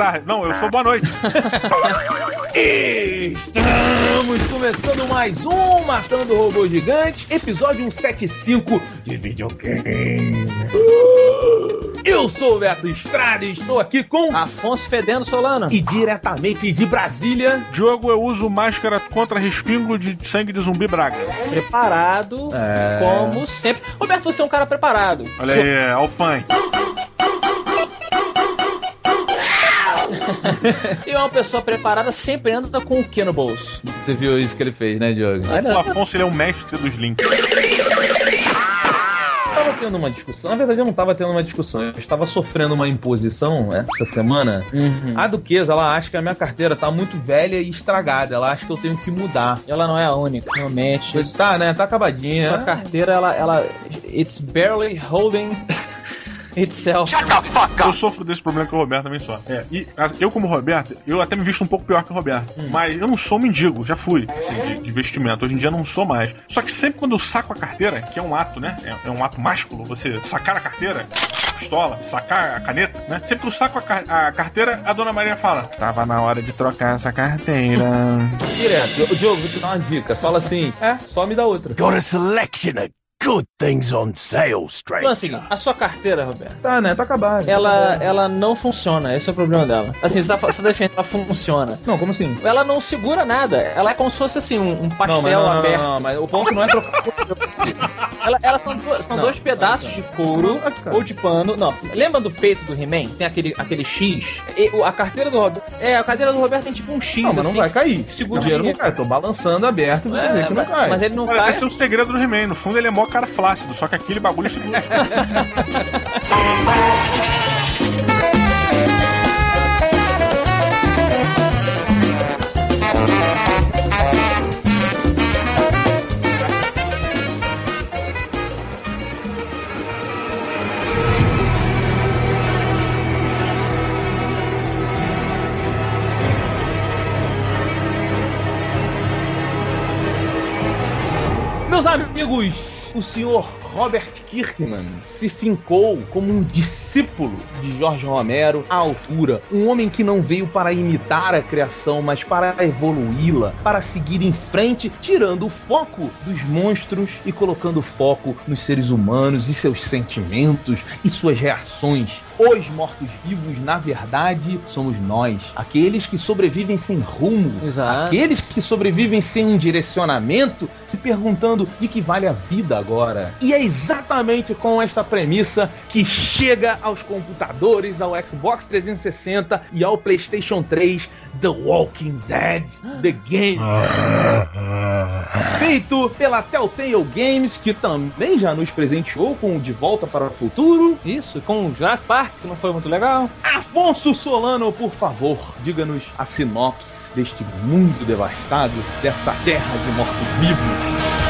tarde. Não, eu sou boa noite. Estamos começando mais um Matando Robô Gigante, episódio 175 de videogame. Eu sou o Beto Estrada e estou aqui com Afonso Fedendo Solano. e diretamente de Brasília. Diogo, eu uso máscara contra respingo de sangue de zumbi braga. Preparado, É. como sempre. Roberto, você é um cara preparado. Olha aí, é, Alfan. E uma pessoa preparada sempre anda com o que no bolso? Você viu isso que ele fez, né, Diogo? O Afonso ele é o mestre dos links. Eu tava tendo uma discussão, na verdade eu não tava tendo uma discussão, eu estava sofrendo uma imposição né, essa semana. Uhum. A Duquesa, ela acha que a minha carteira tá muito velha e estragada, ela acha que eu tenho que mudar. Ela não é a única, realmente. Tá, né? Tá acabadinha. Sua carteira, ela, ela. It's barely holding itself. Eu sofro desse problema que o Roberto também sofre. É, e a- eu, como Roberto, eu até me visto um pouco pior que o Roberto. Mas eu não sou mendigo, já fui assim, de, de vestimento. Hoje em dia não sou mais. Só que sempre quando eu saco a carteira, que é um ato, né? É, é um ato másculo, você sacar a carteira, pistola, sacar a caneta, né? Sempre que eu saco a, car- a carteira, a dona Maria fala: Tava na hora de trocar essa carteira. Direto. Diogo, vou te dar uma dica. Fala assim, é, só me dá outra. Got a selection of good things on sale, Então é o stranger. seguinte, a sua carteira, Roberto, Tá, né? Tá acabado. ela, ela não funciona. Esse é o problema dela. Assim, você tá, você tá defendendo, ela funciona. Não, como assim? Ela não segura nada. Ela é como se fosse assim, um, um pastel Não, mas, não, não, aberto. não, não, mas o ponto não é trocar. Ela, ela são, duas- são Não, dois pedaços de couro Não, cara. ou de pano. Não, lembra do peito do He-Man? Tem aquele, aquele X. E o- a carteira do Roberto. É, a carteira do Roberto tem tipo um X. Não, mas não assim, vai cair. Segura o dinheiro não cai. Tô balançando aberto e você É, vê que não mas, cai. mas ele não Olha, cai. esse é o segredo do He-Man. No fundo, ele é mó cara flácido, só que aquele bagulho segura. Meus amigos, o senhor Robert Kirkman se fincou como um discípulo de Jorge Romero à altura. Um homem que não veio para imitar a criação, mas para evoluí-la, para seguir em frente, tirando o foco dos monstros e colocando foco nos seres humanos e seus sentimentos e suas reações. Os mortos-vivos, na verdade, somos nós, aqueles que sobrevivem sem rumo, Exato. Aqueles que sobrevivem sem um direcionamento, se perguntando de que vale a vida agora. E é exatamente com esta premissa que chega aos computadores, ao Xbox 360 e ao PlayStation 3 The Walking Dead, The Game. Feito pela Telltale Games, que também já nos presenteou com o De Volta para o Futuro. Isso, com o Jurassic Park, que não foi muito legal. Afonso Solano, por favor, diga-nos a sinopse deste mundo devastado, dessa terra de mortos-vivos.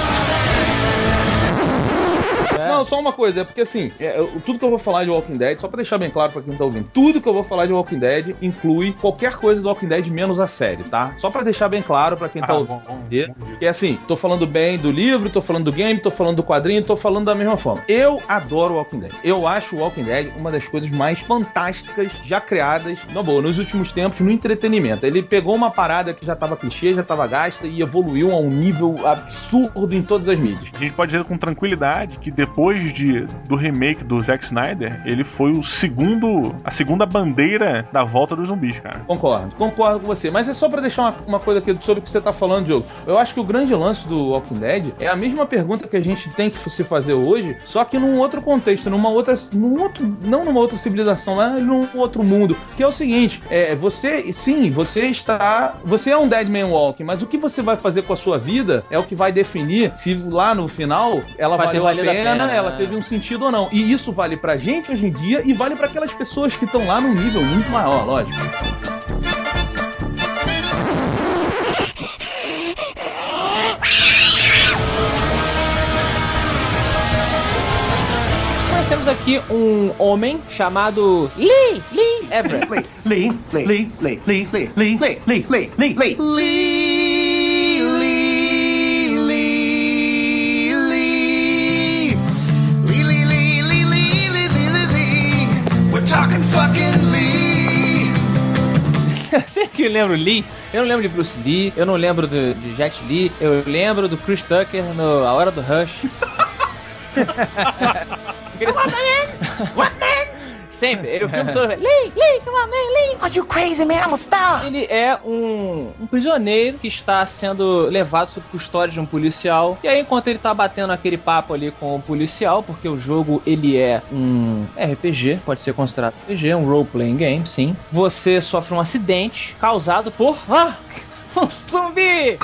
Não, só uma coisa, é porque assim, é, tudo que eu vou falar de Walking Dead, só pra deixar bem claro pra quem tá ouvindo, tudo que eu vou falar de Walking Dead inclui qualquer coisa do Walking Dead menos a série, tá? Só pra deixar bem claro pra quem tá Ah, ouvindo. bom, bom. Que é assim, tô falando bem do livro, tô falando do game, tô falando do quadrinho, tô falando da mesma forma. Eu adoro Walking Dead. Eu acho o Walking Dead uma das coisas mais fantásticas já criadas, na boa, nos últimos tempos, no entretenimento. Ele pegou uma parada que já tava clichê, já tava gasta e evoluiu a um nível absurdo em todas as mídias. A gente pode dizer com tranquilidade que depois de, do remake do Zack Snyder, ele foi o segundo, a segunda bandeira da volta dos zumbis, cara. Concordo, concordo com você. Mas é só pra deixar uma, uma coisa aqui sobre o que você tá falando, Diogo. Eu acho que o grande lance do Walking Dead é a mesma pergunta que a gente tem que se fazer hoje, só que num outro contexto, numa outra. Num outro, não numa outra civilização, mas num outro mundo. Que é o seguinte: é, você, sim, você está. Você é um Dead Man Walking, mas o que você vai fazer com a sua vida é o que vai definir se lá no final ela Vai ter valeu a pena, pena, ela né? teve um sentido ou não. E isso vale pra gente hoje em dia e vale pra aquelas pessoas que estão lá num nível muito maior, lógico. Nós temos aqui um homem chamado Lee, Lee Everett. Lee, Lee, Lee, Lee, Lee, Lee, Lee, Lee, Lee, Lee, Lee, Lee, Lee, que eu lembro Lee, eu não lembro de Bruce Lee, eu não lembro do, de Jet Li, eu lembro do Chris Tucker no A Hora do Rush. What man? What man? Sempre, ele o filme todo. Lee, Lee, come on, man, Lee. Are you crazy, man? I'm a star. Ele é um, um prisioneiro que está sendo levado sob custódia de um policial. E aí, enquanto ele tá batendo aquele papo ali com o policial, porque o jogo ele é um RPG, pode ser considerado RPG, um role-playing game, sim. Você sofre um acidente causado por. Ah! Um zumbi!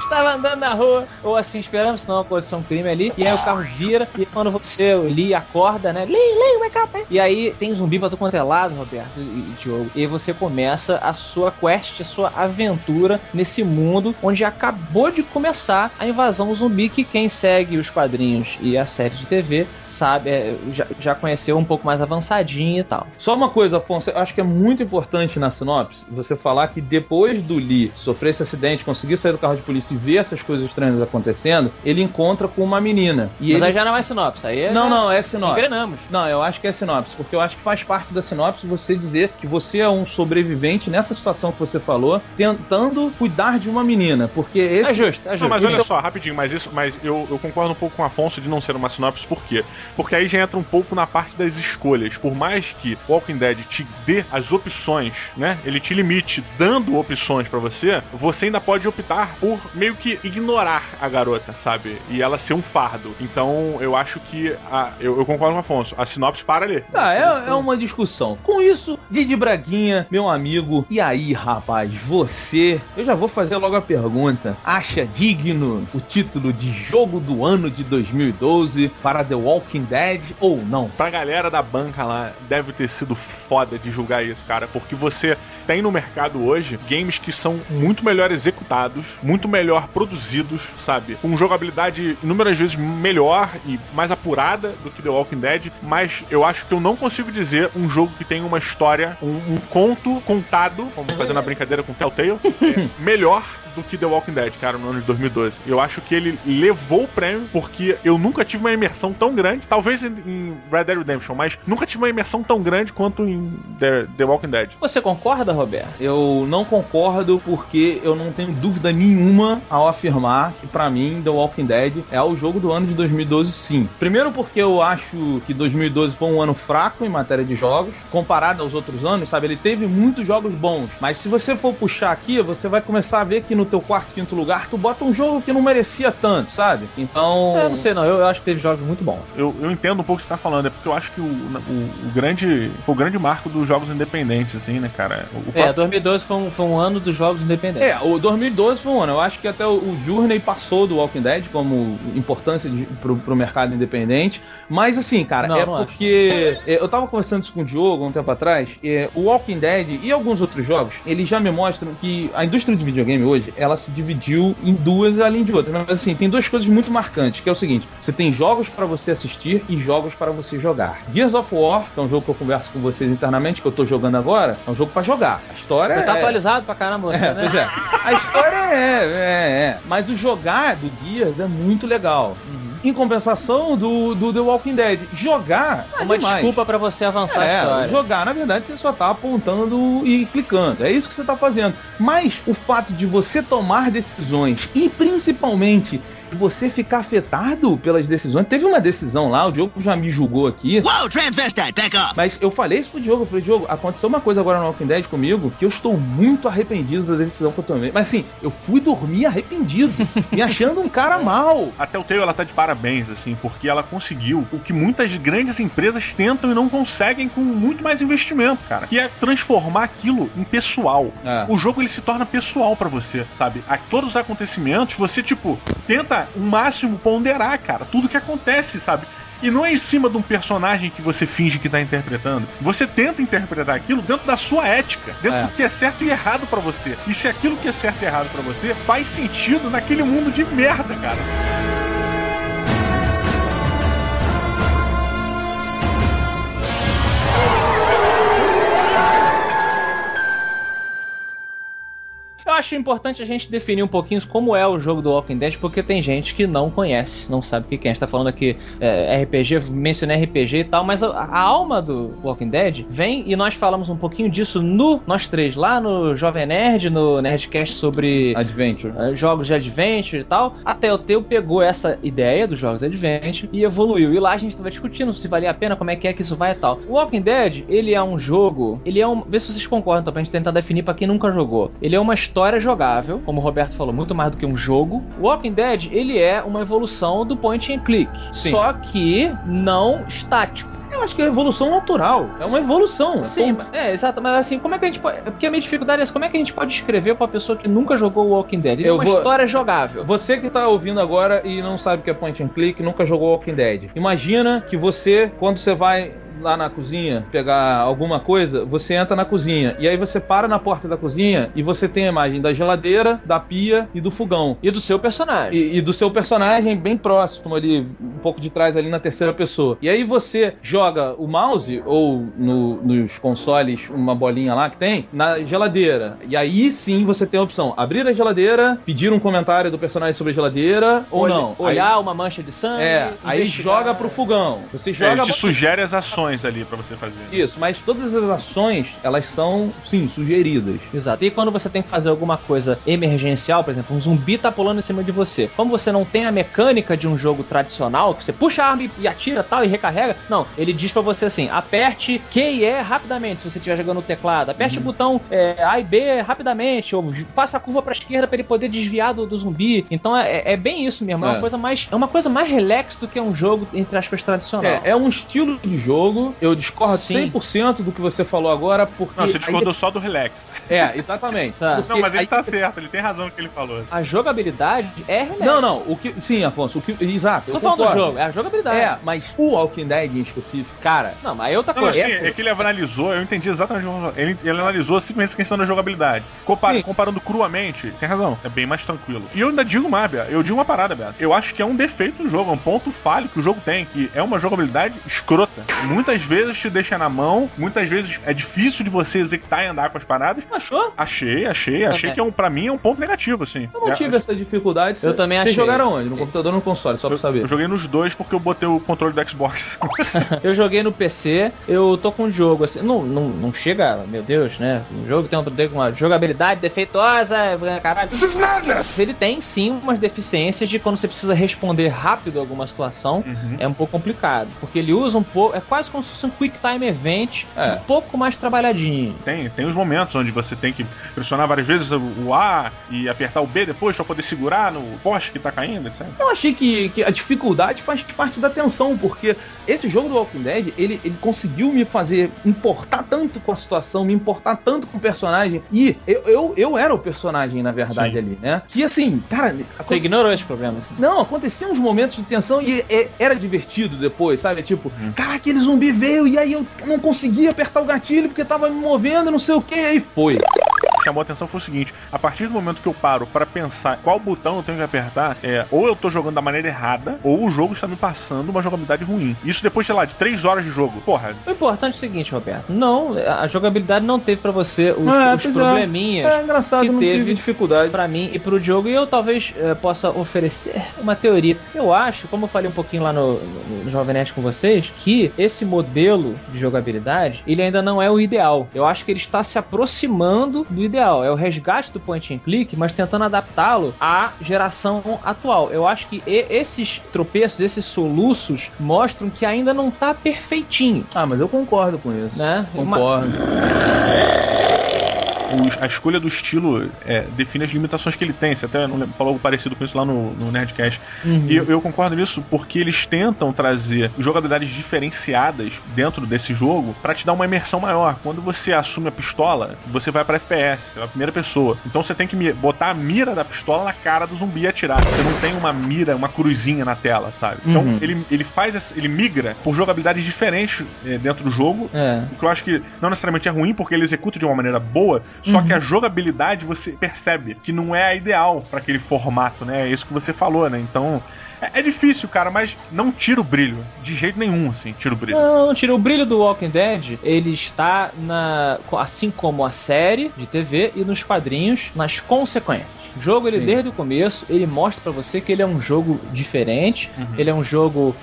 Estava andando na rua, ou assim, esperando, senão acontecer um crime ali, e aí o carro vira, e quando você, Lee, acorda, né? Lee, Lee, wake up! hein? E aí tem zumbi pra todo quanto é lado, Roberto e, e Diogo. E você começa a sua quest, a sua aventura nesse mundo onde acabou de começar a invasão zumbi, que quem segue os quadrinhos e a série de TV sabe, é, já, já conheceu um pouco mais avançadinho e tal. Só uma coisa, Afonso, eu acho que é muito importante na sinopse você falar que depois do Lee sofrer esse acidente, conseguir sair do carro de polícia e ver essas coisas estranhas acontecendo, ele encontra com uma menina. E Mas ele... aí já não é sinopse, aí é Não, já não, é sinopse. Engrenamos. Não, eu acho que é sinopse, porque eu acho que faz parte da sinopse você dizer que você é um sobrevivente nessa situação que você falou, tentando cuidar de uma menina, porque esse É justo, é justo. Não, mas olha é- só, rapidinho, mas isso, mas eu, eu concordo um pouco com o Afonso de não ser uma sinopse, por quê? Porque aí já entra um pouco na parte das escolhas. Por mais que Walking Dead te dê as opções, né? Ele te limite dando opções pra você, você ainda pode optar por meio que ignorar a garota, sabe? E ela ser um fardo. Então eu acho que. A, eu, eu concordo com o Afonso, a sinopse para ali. Tá, é, é uma discussão. Com isso, Didi Braguinha, meu amigo, e aí, rapaz, você, eu já vou fazer logo a pergunta, acha digno o título de jogo do ano de 2012 para The Walking Dead ou não? Pra galera da banca lá, deve ter sido foda de julgar isso, cara, porque você tem no mercado hoje games que são muito melhor executados, muito melhor produzidos, sabe? Com jogabilidade inúmeras vezes melhor e mais apurada do que The Walking Dead, mas eu acho que eu não consigo dizer um jogo que tem uma história, um, um conto contado, como fazendo a brincadeira com Telltale, é, melhor do que The Walking Dead, cara, no ano de 2012. Eu acho que ele levou o prêmio porque eu nunca tive uma imersão tão grande, talvez em, Red Dead Redemption, mas nunca tive uma imersão tão grande quanto em The, The Walking Dead. Você concorda, Roberto? Eu não concordo porque eu não tenho dúvida nenhuma ao afirmar que pra mim The Walking Dead é o jogo do ano de 2012 sim. Primeiro porque eu acho que 2012 foi um ano fraco em matéria de jogos, comparado aos outros anos, sabe? Ele teve muitos jogos bons, mas se você for puxar aqui, você vai começar a ver que no teu quarto, quinto lugar, tu bota um jogo que não merecia tanto, sabe? Então... Eu não sei não, eu, eu acho que teve jogos muito bons. Eu, eu entendo um pouco o que você tá falando, é porque eu acho que o, o, o grande. Foi o grande marco dos jogos independentes, assim, né, cara? O, o É, próprio- 2012 foi um, foi um ano dos jogos independentes. É, o 2012 foi um ano. Eu acho que até o, o Journey passou do Walking Dead como importância de, pro, pro mercado independente. Mas assim, cara, Não, é não acho. porque é, eu tava conversando isso com o Diogo um tempo atrás. é, o Walking Dead e alguns outros jogos, eles já me mostram que a indústria de videogame hoje, ela se dividiu em duas além de outras. Mas assim, tem duas coisas muito marcantes, que é o seguinte: você tem jogos pra você assistir e jogos pra você jogar. Gears of War, que é um jogo que eu converso com vocês internamente, que eu tô jogando agora, é um jogo pra jogar. A história Você tá é... atualizado pra caramba, você, É, né? pois é. A história é, é, é. Mas o jogar do Gears é muito legal. Em compensação do, do The Walking Dead, jogar é Uma demais. desculpa pra você avançar a É, história. jogar, na verdade, você só tá apontando e clicando. É isso que você tá fazendo. Mas o fato de você tomar decisões e principalmente você ficar afetado pelas decisões. Teve uma decisão lá, o Diogo já me julgou aqui. Whoa, transvestite, back up. Mas eu falei isso pro Diogo, eu falei, Diogo, aconteceu uma coisa agora no Walking Dead comigo que eu estou muito arrependido da decisão que eu tomei. Mas assim, eu fui dormir arrependido, me achando um cara mal. A Telltale ela tá de parabéns, assim, porque ela conseguiu o que muitas grandes empresas tentam e não conseguem com muito mais investimento, cara. Que é transformar aquilo em pessoal. É. O jogo ele se torna pessoal pra você, sabe? A todos os acontecimentos, você, tipo, tenta o máximo ponderar, cara, tudo que acontece, sabe? E não é em cima de um personagem que você finge que tá interpretando. Você tenta interpretar aquilo dentro da sua ética, dentro É. do que é certo e errado pra você. E se aquilo que é certo e errado pra você faz sentido naquele mundo de merda, cara. Acho importante a gente definir um pouquinho como é o jogo do Walking Dead, porque tem gente que não conhece, não sabe o que é. A gente tá falando aqui é, RPG, mencionei RPG e tal, mas a, a alma do Walking Dead vem e nós falamos um pouquinho disso no nós três, lá no Jovem Nerd, no Nerdcast sobre Adventure. eh, jogos de adventure e tal. A Telltale pegou essa ideia dos jogos de adventure e evoluiu. E lá a gente tava discutindo se valia a pena, como é que é que isso vai e tal. O Walking Dead, ele é um jogo, ele é um, vê se vocês concordam, então, pra gente tentar definir pra quem nunca jogou. Ele é uma história jogável, como o Roberto falou, muito mais do que um jogo. O Walking Dead, ele é uma evolução do point and click, Sim. só que não estático. Eu acho que é evolução natural. É uma evolução. Sim, Ponto. é, exato, mas assim, como é que a gente pode. Porque a minha dificuldade é essa, como é que a gente pode escrever pra pessoa que nunca jogou o Walking Dead? Ele é Eu uma vou- história jogável. Você que tá ouvindo agora e não sabe o que é point and click, nunca jogou Walking Dead. Imagina que você, quando você vai lá na cozinha pegar alguma coisa, você entra na cozinha e aí você para na porta da cozinha e você tem a imagem da geladeira, da pia e do fogão. E do seu personagem. E, e do seu personagem bem próximo ali, um pouco de trás ali na terceira pessoa. E aí você joga o mouse, ou no- nos consoles, uma bolinha lá que tem, na geladeira. E aí sim você tem a opção: abrir a geladeira, pedir um comentário do personagem sobre a geladeira, ou não. Olhar uma mancha de sangue. Aí, é, aí joga pro fogão. Você É, joga. ele te sugere as ações ali pra você fazer. Isso, mas todas as ações, elas são, sim, sugeridas. Exato. E quando você tem que fazer alguma coisa emergencial, por exemplo, um zumbi tá pulando em cima de você. Como você não tem a mecânica de um jogo tradicional, que você puxa a arma e- e atira tal e recarrega, não. Ele diz pra você assim: aperte Q e E rapidamente, se você estiver jogando no teclado. Aperte o botão é, A e B rapidamente, ou faça a curva pra esquerda pra ele poder desviar do, do zumbi. Então é, é bem isso mesmo. É. É. uma coisa mais. É uma coisa mais relax do que um jogo, entre aspas, tradicional. É, é um estilo de jogo. Eu discordo Sim. 100% do que você falou agora, porque. Não, você aí- discordou só do relax. É, exatamente. Tá. Não, mas ele aí- tá certo, ele tem razão no que ele falou. A jogabilidade é relax. Não, não, o que. Sim, Afonso, o que. Exato. Tô eu falando do jogo, é a jogabilidade. É, mas o Walking Dead em específico, cara. Não, mas é outra Não, coisa. assim, é que ele analisou, eu entendi exatamente. o que ele falou. Ele, analisou simplesmente a questão da jogabilidade. Compa- Sim. comparando cruamente, tem razão, é bem mais tranquilo. E eu ainda digo mais, Bia, eu digo uma parada, Beto. Eu acho que é um defeito do jogo, é um ponto falho que o jogo tem, que é uma jogabilidade escrota. Muitas vezes te deixa na mão, muitas vezes é difícil de você executar e andar com as paradas. Achou? Achei, achei, achei Também. que é um, pra mim é um ponto negativo, assim. Eu não É- tive essa dificuldade. Eu também Vocês achei. jogaram onde? No computador ou no console? Só pra saber. Eu joguei nos dois porque eu botei o controle do Xbox. Eu joguei no PC, eu tô com um jogo assim. Não, não, não chega, meu Deus, né? Um jogo tem uma, tem uma jogabilidade defeituosa, caralho. This is madness! Ele tem sim umas deficiências de quando você precisa responder rápido a alguma situação. Uhum. É um pouco complicado. Porque ele usa um pouco. É quase como se fosse um Quick Time Event. É. Um pouco mais trabalhadinho. Tem, tem os momentos onde você tem que pressionar várias vezes o A e apertar o B depois pra poder segurar no poste que tá caindo, etc. Eu achei que, que a dificuldade faz parte da tensão, porque esse jogo do Walking Dead, ele, ele conseguiu me fazer importar tanto com a situação, me importar tanto com o personagem. E eu, eu, eu era o personagem, na verdade, Sim. ali, né? Que assim, cara. Você aconte- ignorou esse problema. assim. Não, aconteciam uns momentos de tensão e é- era divertido depois, sabe? Tipo, cara, aquele zumbi veio e aí eu não conseguia apertar o gatilho porque tava me movendo, não sei o que, e aí foi. Chamou a atenção foi o seguinte: a partir do momento que eu paro pra pensar qual botão eu tenho que apertar, é ou eu tô jogando da maneira errada, ou o jogo está me passando uma jogabilidade ruim. Isso depois, sei lá, de três horas de jogo. Porra, O importante é o seguinte, Roberto. Não, a jogabilidade não teve pra você os, É, os é. probleminhas. É engraçado, que não teve tive dificuldade. Pra mim e pro Diogo, e eu talvez eh, possa oferecer uma teoria. Eu acho, como eu falei um pouquinho lá no, no, no Jovem Nerd com vocês, que esse modelo de jogabilidade, ele ainda não é o ideal. Eu acho que ele está se aproximando do ideal. É o resgate do point and click, mas tentando adaptá-lo à geração atual. Eu acho que esses tropeços, esses soluços, mostram que ainda não tá perfeitinho, Ah, mas eu concordo com isso. né? Uma- Os- a escolha do estilo é, define as limitações que ele tem. Você até falou algo parecido com isso lá no, no Nerdcast. Uhum. E eu, eu concordo nisso porque eles tentam trazer jogabilidades diferenciadas dentro desse jogo pra te dar uma imersão maior. Quando você assume a pistola, você vai pra FPS, é a primeira pessoa. Então você tem que botar a mira da pistola na cara do zumbi e atirar. Você não tem uma mira, uma cruzinha na tela, sabe? Então Uhum. ele, ele faz, essa- ele migra por jogabilidades diferentes eh, dentro do jogo É. o que eu acho que não necessariamente é ruim, porque ele executa de uma maneira boa, Só que a jogabilidade você percebe que não é a ideal pra aquele formato, né? É isso que você falou, né? Então. É, é difícil, cara, mas não tira o brilho. De jeito nenhum, assim, tira o brilho. Não, não tira o brilho do Walking Dead. Ele está na, assim como a série de TV e nos quadrinhos, nas consequências. O jogo, ele Sim. desde o começo, ele mostra pra você que ele é um jogo diferente. Ele é um jogo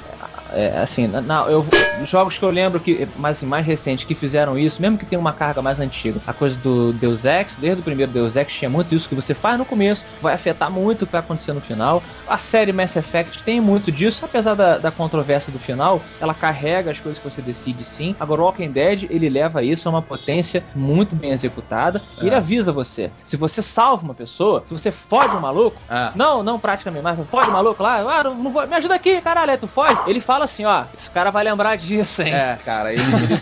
é, assim, na- eu, jogos que eu lembro que mais, assim, mais recentes que fizeram isso, mesmo que tenha uma carga mais antiga, a coisa do Deus Ex, desde o primeiro Deus Ex tinha muito isso que você faz no começo, vai afetar muito o que vai acontecer no final. A série Mass Effect tem muito disso, apesar da, da controvérsia do final, ela carrega as coisas que você decide sim. Agora o Walking Dead, ele leva isso a uma potência muito bem executada e ele avisa você. Se você salva uma pessoa, se você fode um maluco, Ah. não, não praticamente, mas fode o maluco lá, ah, não, não vou, me ajuda aqui, caralho, aí tu foge. Ele fala assim, ó, esse cara vai lembrar disso, hein? É, cara, ele, ele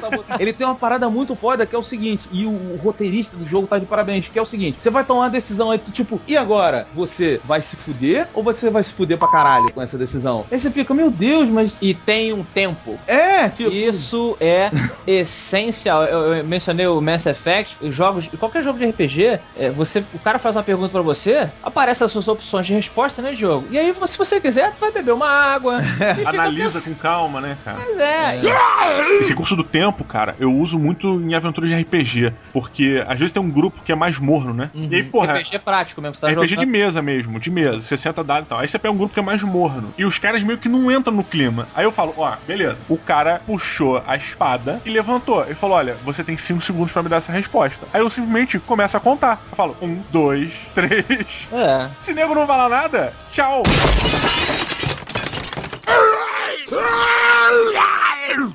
tá Ele tem uma parada muito foda que é o seguinte, e o, o roteirista do jogo tá de parabéns, que é o seguinte: você vai tomar uma decisão aí, tu, tipo, e agora? Você vai se fuder ou você vai se fuder pra caralho com essa decisão? Aí você fica, meu Deus, mas. E tem um tempo. É, tipo. Isso é essencial. Eu, eu mencionei o Mass Effect, os jogos, qualquer jogo de RPG, é, você, o cara faz uma pergunta pra você, aparece as suas opções de resposta, né, Diogo? E aí, se você quiser, tu vai beber uma água. e Analisa com calma, né, cara? Mas é, Esse recurso do tempo, cara, eu uso muito em aventuras de RPG. Porque às vezes tem um grupo que é mais morno, né? Uhum. E aí, porra. RPG é prático mesmo, você tá É RPG de jogando. mesa mesmo, de mesa, 60 dados e tal. Aí você pega um grupo que é mais morno. E os caras meio que não entram no clima. Aí eu falo, ó, beleza. O cara puxou a espada e levantou. Ele falou: olha, você tem 5 segundos pra me dar essa resposta. Aí eu simplesmente começo a contar. Eu falo, um, dois, três. É. Se nego não falar nada, tchau.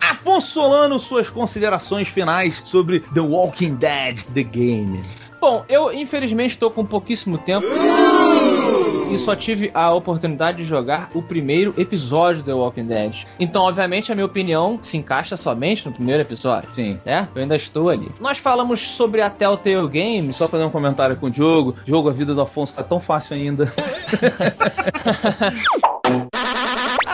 Afonso Solano, suas considerações finais sobre The Walking Dead, The Game. Bom, eu infelizmente estou com pouquíssimo tempo. E só tive a oportunidade de jogar o primeiro episódio do The Walking Dead. Então, obviamente, a minha opinião se encaixa somente no primeiro episódio. Sim. É, eu ainda estou ali. Nós falamos sobre a Telltale Games. Só fazer um comentário com o Diogo. Diogo, a vida do Afonso tá tão fácil ainda.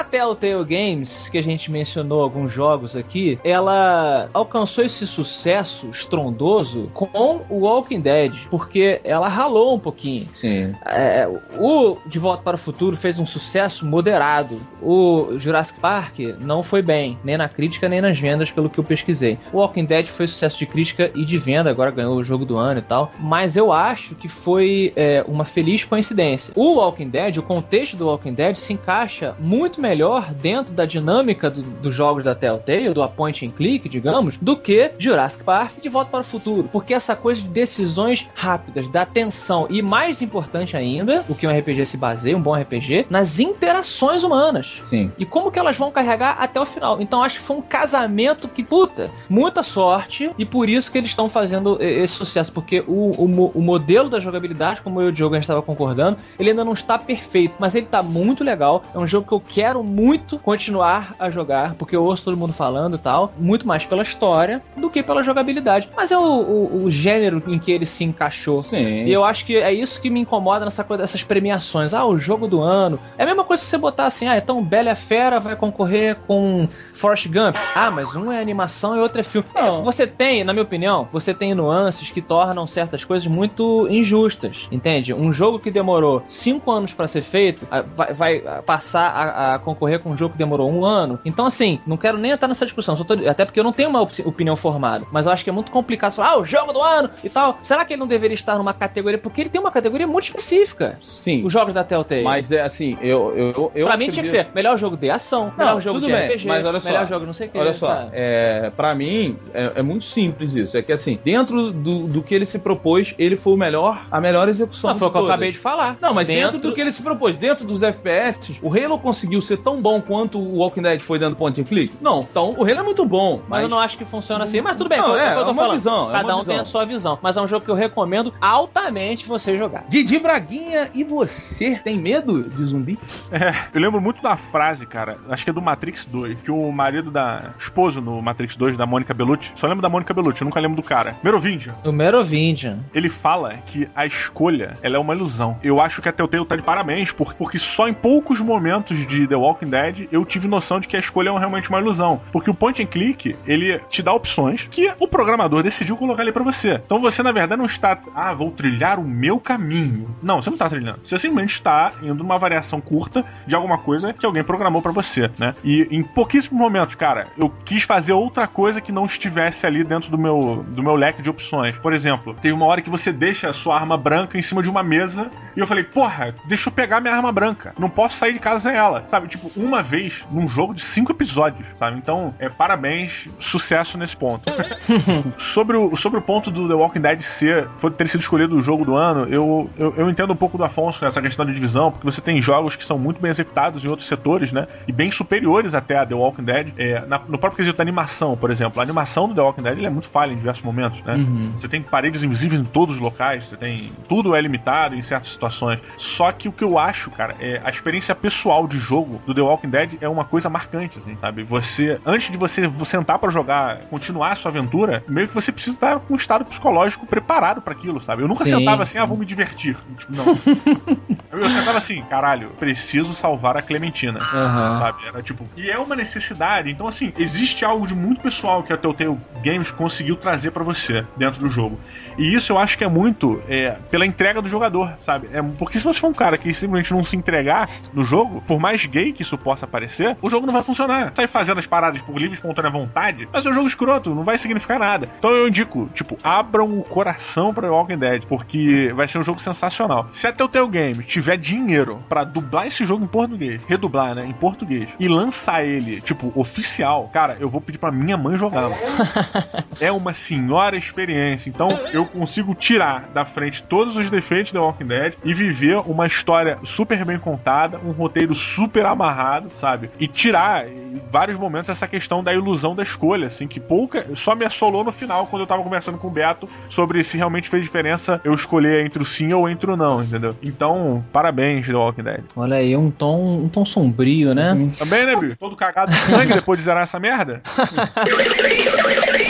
Telltale Games, que a gente mencionou alguns jogos aqui, ela alcançou esse sucesso estrondoso com o Walking Dead, porque ela ralou um pouquinho. Sim. É, o De Volta para o Futuro fez um sucesso moderado. O Jurassic Park não foi bem, nem na crítica nem nas vendas, pelo que eu pesquisei. O Walking Dead foi sucesso de crítica e de venda, agora ganhou o jogo do ano e tal. Mas eu acho que foi é, uma feliz coincidência. O Walking Dead, o contexto do Walking Dead, se encaixa muito melhor dentro da dinâmica do- dos jogos da Telltale, do point and click, digamos, do que Jurassic Park De Volta para o Futuro. Porque essa coisa de decisões rápidas, da atenção e mais importante ainda, o que um RPG se baseia, um bom RPG, nas interações humanas. Sim. E como que elas vão carregar até o final. Então acho que foi um casamento que, puta, muita sorte. E por isso que eles estão fazendo esse sucesso. Porque o, o, o modelo da jogabilidade, como eu e o Diogo a gente estava concordando, ele ainda não está perfeito. Mas ele tá muito legal. É um jogo que eu quero muito continuar a jogar. Porque eu ouço todo mundo falando e tal. Muito mais pela história do que pela jogabilidade. Mas é o, o, o gênero em que ele se encaixou. Sim. E eu acho que é isso que me incomoda nessa coisa dessas premiações. Ah, o jogo do ano. É a mesma coisa que você botar assim, ah, então Bela e Fera vai concorrer com Forrest Gump. Ah, mas um é animação e outro é filme. Não. É, você tem, na minha opinião, você tem nuances que tornam certas coisas muito injustas, entende? Um jogo que demorou cinco anos pra ser feito vai, vai, passar a, a concorrer com um jogo que demorou um ano. Então, assim, não quero nem entrar nessa discussão, tô- até porque eu não tenho uma op- opinião formada. Mas eu acho que é muito complicado falar, ah, o jogo do ano e tal. Será que ele não deveria estar numa categoria? Porque ele tem uma categoria muito específica. Sim. Os jogos da Telltale. Mas é assim, eu. eu, eu pra mim tinha que ser melhor jogo de ação, Não, melhor jogo de bem, RPG, mas olha só, melhor jogo não sei o que. Olha só, é, para mim é, é muito simples isso. É que assim, dentro do, do que ele se propôs, ele foi o melhor, a melhor execução. Não, foi o que eu acabei de falar. Não, mas dentro... do que ele se propôs, dentro dos FPS, o Halo conseguiu ser tão bom quanto o Walking Dead foi dando point and click? Não, então o Halo é muito bom, Mas, eu não acho que funciona assim. Mas tudo bem, Não, é, é, o que eu tô é uma falando. visão, é Cada uma um tem visão. a sua visão. Mas é um jogo que eu recomendo altamente você jogar. Didi Braguinha, e você tem medo de zumbi? Eu lembro muito da frase, cara, acho que é do Matrix 2, que o marido da. esposo no Matrix 2, da Mônica Bellucci, só lembro da Mônica Bellucci, eu nunca lembro do cara. Merovingian. O Merovingian. Ele fala que a escolha ela é uma ilusão. Eu acho que a Telltale tá de parabéns, por- porque só em poucos momentos de The Walking Walking Dead, eu tive noção de que a escolha é realmente uma ilusão. Porque o point and click, ele te dá opções que o programador decidiu colocar ali pra você. Então você, na verdade, não está, ah, vou trilhar o meu caminho. Não, você não tá trilhando. Você simplesmente está indo numa variação curta de alguma coisa que alguém programou pra você, né? E em pouquíssimos momentos, cara, eu quis fazer outra coisa que não estivesse ali dentro do meu, do meu leque de opções. Por exemplo, tem uma hora que você deixa a sua arma branca em cima de uma mesa e eu falei, porra, deixa eu pegar minha arma branca. Não posso sair de casa sem ela. Sabe, tipo, uma vez num jogo de cinco episódios, sabe? Então, é parabéns, sucesso nesse ponto. sobre, o, sobre o ponto do The Walking Dead ser, foi ter sido escolhido o jogo do ano, eu, eu, eu entendo um pouco do Afonso nessa questão de divisão, porque você tem jogos que são muito bem executados em outros setores, né? E bem superiores até a The Walking Dead. É, na- no próprio quesito da animação, por exemplo. A animação do The Walking Dead ele é muito falha em diversos momentos, né? Você tem paredes invisíveis em todos os locais, você tem. Tudo é limitado em certas situações. Só que o que eu acho, cara, é a experiência pessoal de jogo do The Walking Dead é uma coisa marcante, assim, sabe? Você, antes de você sentar pra jogar, continuar a sua aventura, meio que você precisa estar com um estado psicológico preparado pra aquilo, sabe? Eu nunca Sim, sentava assim, ah, sim. vou me divertir. Tipo, não. eu, eu sentava assim, caralho, preciso salvar a Clementina Aham. sabe? Era tipo. E é uma necessidade. Então, assim, existe algo de muito pessoal que a Telltale Games conseguiu trazer pra você dentro do jogo. E isso eu acho que é muito é, pela entrega do jogador, sabe? É, porque se você for um cara que simplesmente não se entregar no jogo, por mais gay que isso possa parecer, o jogo não vai funcionar. Sai fazendo as paradas por livre espontânea vontade, mas é um jogo escroto, não vai significar nada. Então eu indico, tipo, abram o coração pra Walking Dead, porque vai ser um jogo sensacional. Se a Telltale Games tiver dinheiro pra dublar esse jogo em português, redublar, né, em português, e lançar ele, tipo, oficial, cara, eu vou pedir pra minha mãe jogar. é uma senhora experiência. Então eu consigo tirar da frente todos os defeitos da Walking Dead e viver uma história super bem contada, um roteiro super amarrado, sabe? E tirar em vários momentos essa questão da ilusão da escolha, assim, que pouca só me assolou no final quando eu tava conversando com o Beto sobre se realmente fez diferença eu escolher entre o sim ou entre o não, entendeu? Então, parabéns, The Walking Dead. Olha aí, um tom, um tom sombrio, né? Também, né, Bi? Todo cagado de sangue depois de zerar essa merda?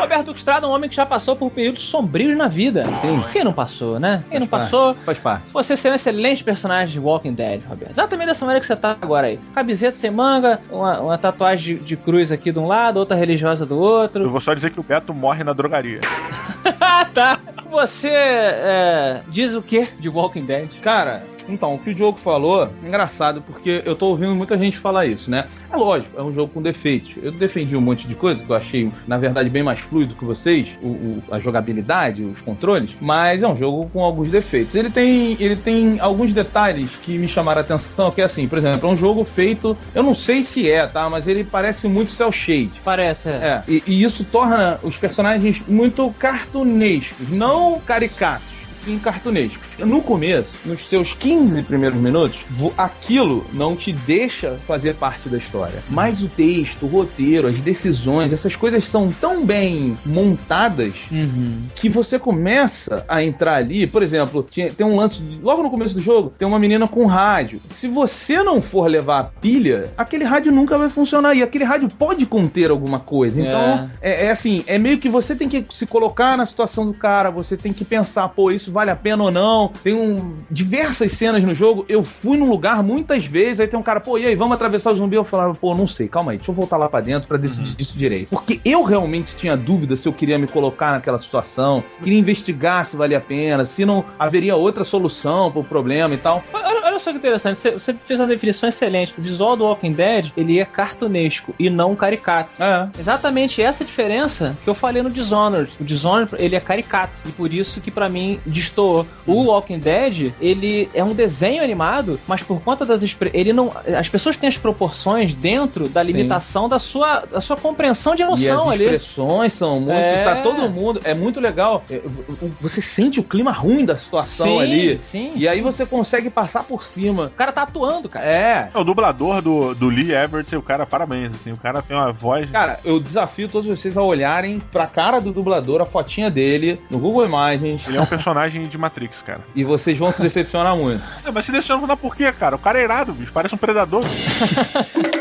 Roberto Estrada é um homem que já passou por períodos sombrios na vida. Sim. Quem não passou, né? Quem não Faz passou. parte, Faz parte. Você ser um excelente personagem de Walking Dead, Roberto. Exatamente dessa maneira que você tá agora aí. Camiseta sem manga, uma, uma tatuagem de, de cruz aqui de um lado, outra religiosa do Eu outro. vou só dizer que o Beto morre na drogaria. ah, tá. Você é, diz o que de Walking Dead? Cara, então, o que o Diogo falou, é engraçado, porque eu tô ouvindo muita gente falar isso, né? É lógico, é um jogo com defeitos. Eu defendi um monte de coisa que eu achei, na verdade, bem mais fluido que vocês, o, o- a jogabilidade, os controles, mas é um jogo com alguns defeitos. Ele tem, ele tem alguns detalhes que me chamaram a atenção, que é assim, por exemplo, é um jogo feito, eu não sei se é, tá? Mas ele parece muito cel shade. Parece. é. É, e, e isso torna os personagens muito cartunescos, não caricatos, sim cartunescos. No começo, nos seus 15 primeiros minutos, aquilo não te deixa fazer parte da história. Mas o texto, o roteiro, as decisões, essas coisas são tão bem montadas Uhum. que você começa a entrar ali, por exemplo, tem um lance, logo no começo do jogo, tem uma menina com rádio. Se você não for levar a pilha, aquele rádio nunca vai funcionar. E aquele rádio pode conter alguma coisa. Então, é, é assim, é meio que você tem que se colocar na situação do cara, você tem que pensar, pô, isso vale a pena ou não. Tem um, diversas cenas no jogo, eu fui num lugar muitas vezes, aí tem um cara, pô, e aí, vamos atravessar o zumbi? Eu falava, pô, não sei, calma aí, deixa eu voltar lá pra dentro pra decidir isso direito. Porque eu realmente tinha dúvida se eu queria me colocar naquela situação, queria investigar se valia a pena, se não haveria outra solução pro problema e tal. Olha, olha só que interessante, você, você fez uma definição excelente. O visual do Walking Dead, ele é cartunesco e não caricato. É. Exatamente essa diferença que eu falei no Dishonored. O Dishonored, ele é caricato. E por isso que pra mim destoou. O Walking Dead, ele é um desenho animado, mas por conta das ele não, as pessoas têm as proporções dentro da limitação da sua, da sua compreensão de E as emoção ali. expressões são muito. É. Tá todo mundo. É muito legal. É, Você sente o clima ruim da situação Sim, ali. sim. E aí você consegue passar por cima. O cara tá atuando, cara. É. É, o dublador do, do Lee Everett, o cara, parabéns, assim, o cara tem uma voz. Cara, eu desafio todos vocês a olharem pra cara do dublador, a fotinha dele, no Google Imagens, Ele é um personagem de Matrix, cara. E vocês vão se decepcionar muito. É, mas se dá por quê, cara? O cara é irado, bicho, parece um predador.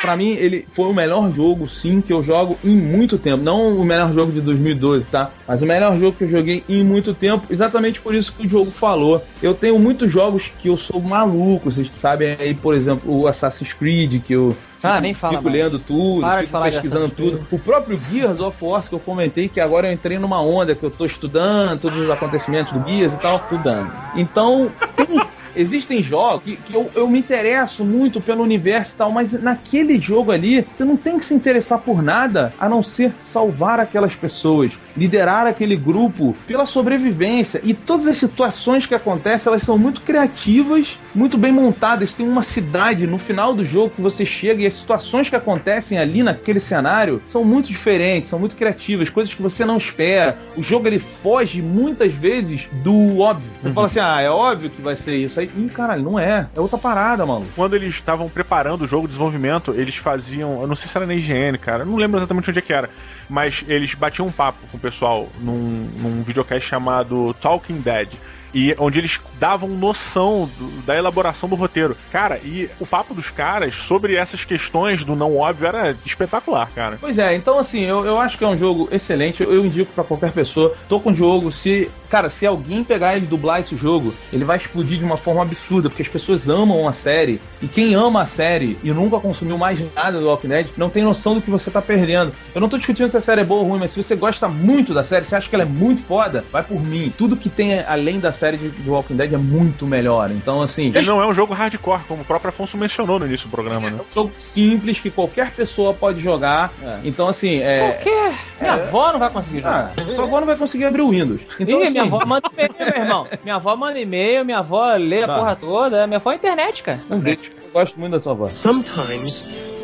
pra mim, ele foi o melhor jogo, sim, que eu jogo em muito tempo. Não o melhor jogo de 2012, tá? Mas o melhor jogo que eu joguei em muito tempo, exatamente por isso que o jogo falou. Eu tenho muitos jogos que eu sou maluco, vocês sabem aí, por exemplo, o Assassin's Creed, que eu Ah, nem fala fico mais. lendo tudo, Para fico pesquisando tudo. O próprio Gears of War que eu comentei que agora eu entrei numa onda que eu tô estudando todos os acontecimentos do Gears e tal. Estudando. Então, tem- existem jogos que, que eu, eu me interesso muito pelo universo e tal, mas naquele jogo ali, você não tem que se interessar por nada a não ser salvar aquelas pessoas, liderar aquele grupo pela sobrevivência. E todas as situações que acontecem, elas são muito criativas, muito bem montadas. Tem uma cidade no final do jogo que você chega e as situações que acontecem ali naquele cenário são muito diferentes, são muito criativas, coisas que você não espera. O jogo ele foge muitas vezes do óbvio. Você fala assim: ah, é óbvio que vai ser isso. Aí, Ih, caralho, não é. É outra parada, mano. Quando eles estavam preparando o jogo de desenvolvimento, eles faziam. Eu não sei se era na IGN, cara. Eu não lembro exatamente onde é que era. Mas eles batiam um papo com o pessoal num, num videocast chamado Talking Dead. E onde eles davam noção do- da elaboração do roteiro. Cara, e o papo dos caras sobre essas questões do não óbvio era espetacular, cara. Pois é, então assim, eu, eu acho que é um jogo excelente, eu, eu indico pra qualquer pessoa. Tô com o jogo, se. Cara, se alguém pegar ele e dublar esse jogo, ele vai explodir de uma forma absurda, porque as pessoas amam a série. E quem ama a série e nunca consumiu mais nada do Walking Dead, não tem noção do que você tá perdendo. Eu não tô discutindo se a série é boa ou ruim, mas se você gosta muito da série, se acha que ela é muito foda, vai por mim. Tudo que tem além da série de, de Walking Dead é muito melhor. Então, assim. Ele não é um jogo hardcore, como o próprio Afonso mencionou no início do programa, né? É um jogo simples que qualquer pessoa pode jogar. É. Então, assim, é. Qualquer. Minha É. avó não vai conseguir Ah, jogar. sua avó não vai conseguir abrir o Windows. Então, Ih, assim, minha avó manda e-mail, meu irmão. Minha avó manda e-mail, minha avó lê a Tá. porra toda. Minha avó é internet, cara. beijo. Eu gosto muito da sua avó. Sometimes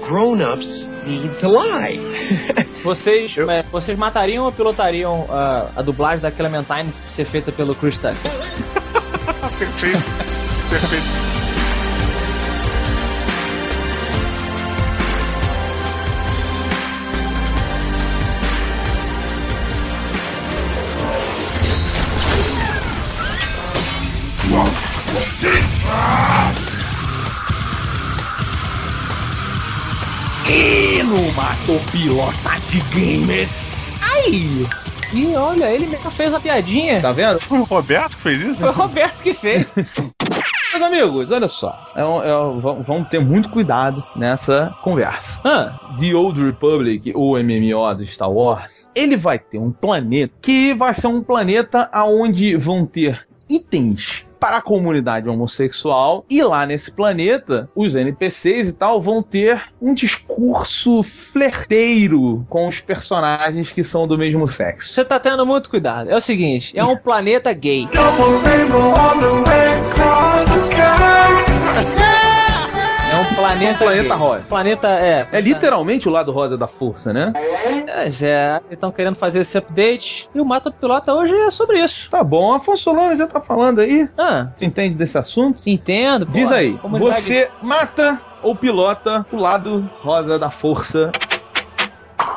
grown-ups need to lie. Vocês, é, vocês matariam ou pilotariam ah, a dublagem da Clementine ser feita pelo Chris Tucker? Perfeito. Perfeito. E no Mato Pilota de Games. Ai! E olha, ele mesmo fez a piadinha. Tá vendo? Foi o Roberto que fez isso? Foi o Roberto que fez. Meus amigos, olha só. É é vamos- ter muito cuidado nessa conversa. Ah, The Old Republic, o MMO do Star Wars, ele vai ter um planeta que vai ser um planeta aonde vão ter itens para a comunidade homossexual e lá nesse planeta os NPCs e tal vão ter um discurso flerteiro com os personagens que são do mesmo sexo. você tá tendo muito cuidado. É o seguinte, é um planeta gay. É um planeta, Um planeta gay. rosa. Planeta, é. É literalmente o lado rosa da força, né? Pois é, estão querendo fazer esse update. E o Mata Pilota hoje é sobre isso. Tá bom, Afonso Solano já tá falando aí. Ah, Tu entende desse assunto? entendo. Diz pô, aí, comunidade- você mata ou pilota o lado rosa da força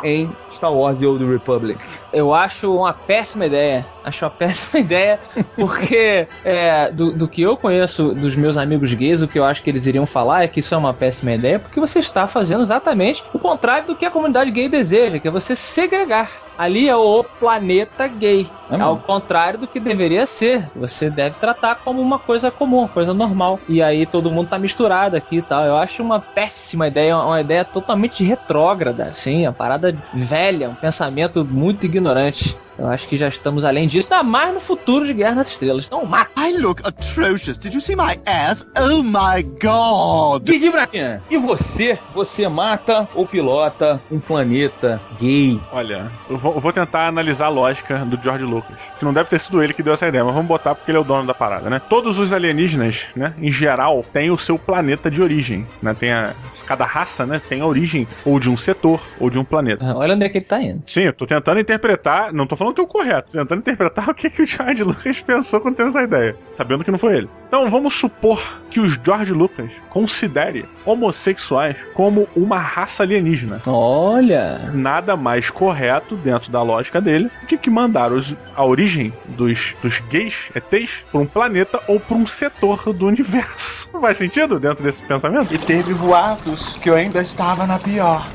em Star Wars The Old Republic? Eu acho uma péssima ideia. Acho uma péssima ideia, porque é, do, do que eu conheço dos meus amigos gays, o que eu acho que eles iriam falar é que isso é uma péssima ideia, porque você está fazendo exatamente o contrário do que a comunidade gay deseja, que é você segregar. Ali é o planeta gay. É ao contrário do que deveria ser. Você deve tratar como uma coisa comum, uma coisa normal. E aí todo mundo tá misturado aqui e tal. Eu acho uma péssima ideia, uma ideia totalmente retrógrada, assim, uma parada velha, um pensamento muito ignorante ignorante. Eu acho que já estamos além disso, ainda mais no futuro de Guerra nas Estrelas. Então mata! I look atrocious. Did you see my ass? Oh my god. Didi Braquinha, e você? Você mata ou pilota um planeta gay? Olha, eu vou, eu vou tentar analisar a lógica do George Lucas. Que não deve ter sido ele que deu essa ideia, mas vamos botar porque ele é o dono da parada, né? Todos os alienígenas, né, em geral, têm o seu planeta de origem, né? Tem a, cada raça, né, tem a origem ou de um setor ou de um planeta. Olha onde é que ele tá indo. Sim, eu tô tentando interpretar, não tô falando falando que é o correto, tentando interpretar o que, que o George Lucas pensou quando teve essa ideia, sabendo que não foi ele. Então vamos supor que o George Lucas considere homossexuais como uma raça alienígena. Olha. Nada mais correto, dentro da lógica dele, de que mandar os, a origem dos, dos gays, ETs, para um planeta ou para um setor do universo. Não faz sentido dentro desse pensamento? E teve boatos que eu ainda estava na pior.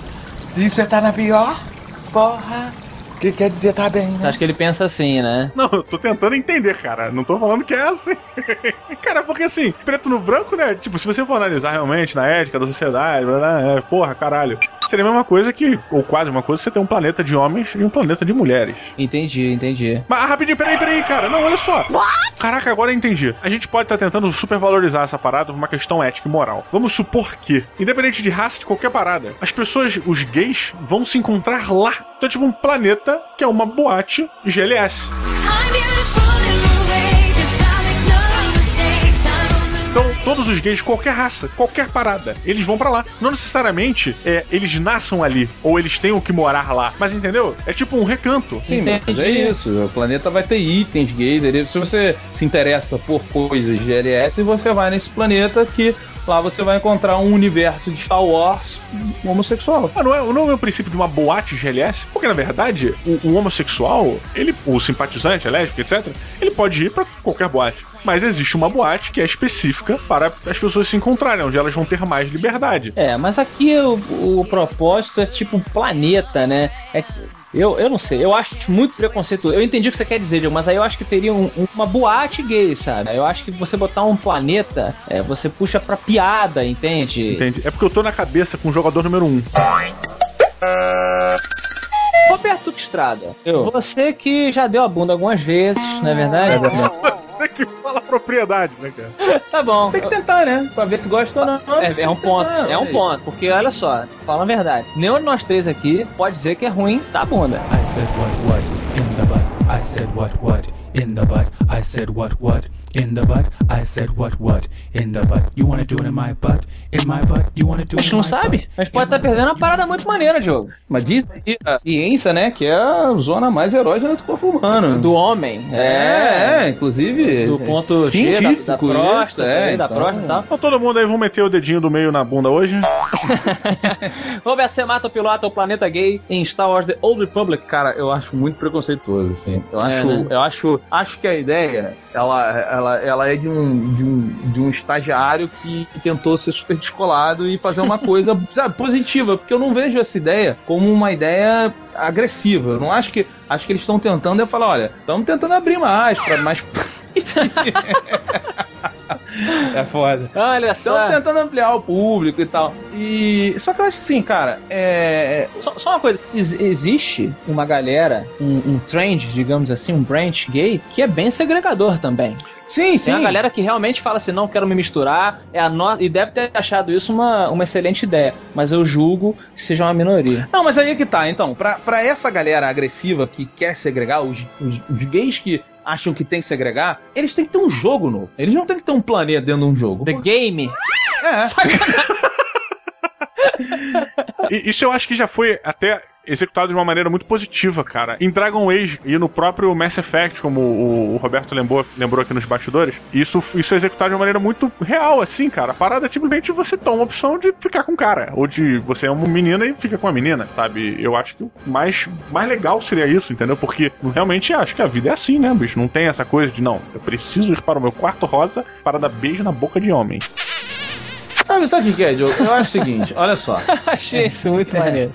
Se você tá na pior, porra, que quer dizer tá bem, né? Acho que ele pensa assim, né? Não, eu tô tentando entender, cara. Não tô falando que é assim. cara, porque assim, preto no branco, né? Tipo, se você for analisar realmente na ética da sociedade, blá, blá, é, porra, caralho. Seria a mesma coisa que, ou quase uma coisa, você ter um planeta de homens e um planeta de mulheres. Entendi, entendi. Mas rapidinho, peraí, peraí, cara. Não, olha só. Caraca, agora eu entendi. A gente pode estar tentando supervalorizar essa parada por uma questão ética e moral. Vamos supor que, independente de raça, de qualquer parada, as pessoas, os gays, vão se encontrar lá. Então é tipo um planeta que é uma boate GLS. Então, todos os gays, qualquer raça, qualquer parada, eles vão pra lá. Não necessariamente é, eles nasçam ali, ou eles tenham que morar lá. Mas entendeu? É tipo um recanto. Sim, mas é isso. O planeta vai ter itens gays. Se você se interessa por coisas GLS, você vai nesse planeta que lá você vai encontrar um universo de Star Wars homossexual. Ah, não, é, não é o princípio de uma boate GLS? Porque, na verdade, o, o homossexual, ele, o simpatizante, a lésbica, etc., ele pode ir pra qualquer boate. Mas existe uma boate que é específica para as pessoas se encontrarem, onde elas vão ter mais liberdade. É, mas aqui o, o propósito é tipo planeta, né? É, eu, eu não sei, eu acho muito preconceituoso. Eu entendi o que você quer dizer, mas aí eu acho que teria um- uma boate gay, sabe? Eu acho que você botar um planeta, é, você puxa pra piada, entende? Entende? É porque eu tô na cabeça com o jogador número 1. Um. Roberto Estrada, Eu. você que já deu a bunda algumas vezes, não é verdade? Você que fala propriedade, né, cara? Tá bom. Tem que tentar, né? Pra ver se gosta ou não. É, é um ponto, é um aí. ponto. Porque olha só, fala a verdade. Nenhum de nós três aqui pode dizer que é ruim da bunda. I said what what in the butt. I said what what in the butt. I said what what in the butt. I said what what in the butt. You wanna do it in my butt? In my butt? You wanna do A it gente in não sabe. butt? Mas pode estar perdendo uma parada muito maneira, Diogo. Mas diz aí a ciência, né? Que é a zona mais erógena do corpo humano. Do homem. É, é, inclusive. Do ponto G, da, da científico próstata, é, aí, da então- próstata tal. Então todo mundo aí, vamos meter o dedinho do meio na bunda hoje? Roberto, você mata o piloto, o planeta gay em Star Wars The Old Republic. Cara, eu acho muito preconceituoso, assim. Eu É, acho, né? eu acho, acho que a ideia, ela, ela, ela é de um, de um, de um estagiário que, que tentou ser super descolado e fazer uma coisa, sabe, positiva, porque eu não vejo essa ideia como uma ideia agressiva. Eu não acho que, acho que eles estão tentando, eu falo, olha, estamos tentando abrir mais para mais É foda. Olha Estão só. tentando ampliar o público e tal. E. Só que eu acho que assim, cara, é. Só, só uma coisa, ex- existe uma galera, um, um trend, digamos assim, um branch gay, que é bem segregador também. Sim, sim. Tem uma galera que realmente fala assim, não quero me misturar, é a no... e deve ter achado isso uma, uma excelente ideia, mas eu julgo que seja uma minoria. Não, mas aí é que tá. Então, pra, pra essa galera agressiva que quer segregar, os, os, os gays que acham que tem que segregar, eles têm que ter um jogo novo. Eles não têm que ter um planeta dentro de um jogo. The Game. É. E isso eu acho que já foi até executado de uma maneira muito positiva, cara. Em Dragon Age e no próprio Mass Effect, como o, Roberto lembrou, lembrou aqui nos bastidores, isso, isso é executado de uma maneira muito real, assim, cara. A parada é simplesmente você toma a opção de ficar com o cara. Ou de você é uma menina e fica com a menina, sabe? Eu acho que o mais, mais legal seria isso, entendeu? Porque realmente acho que a vida é assim, né, bicho? Não tem essa coisa de, não, eu preciso ir para o meu quarto rosa para dar beijo na boca de homem. Sabe, sabe o que é, Diogo? Eu acho o seguinte, olha só. Achei isso muito maneiro.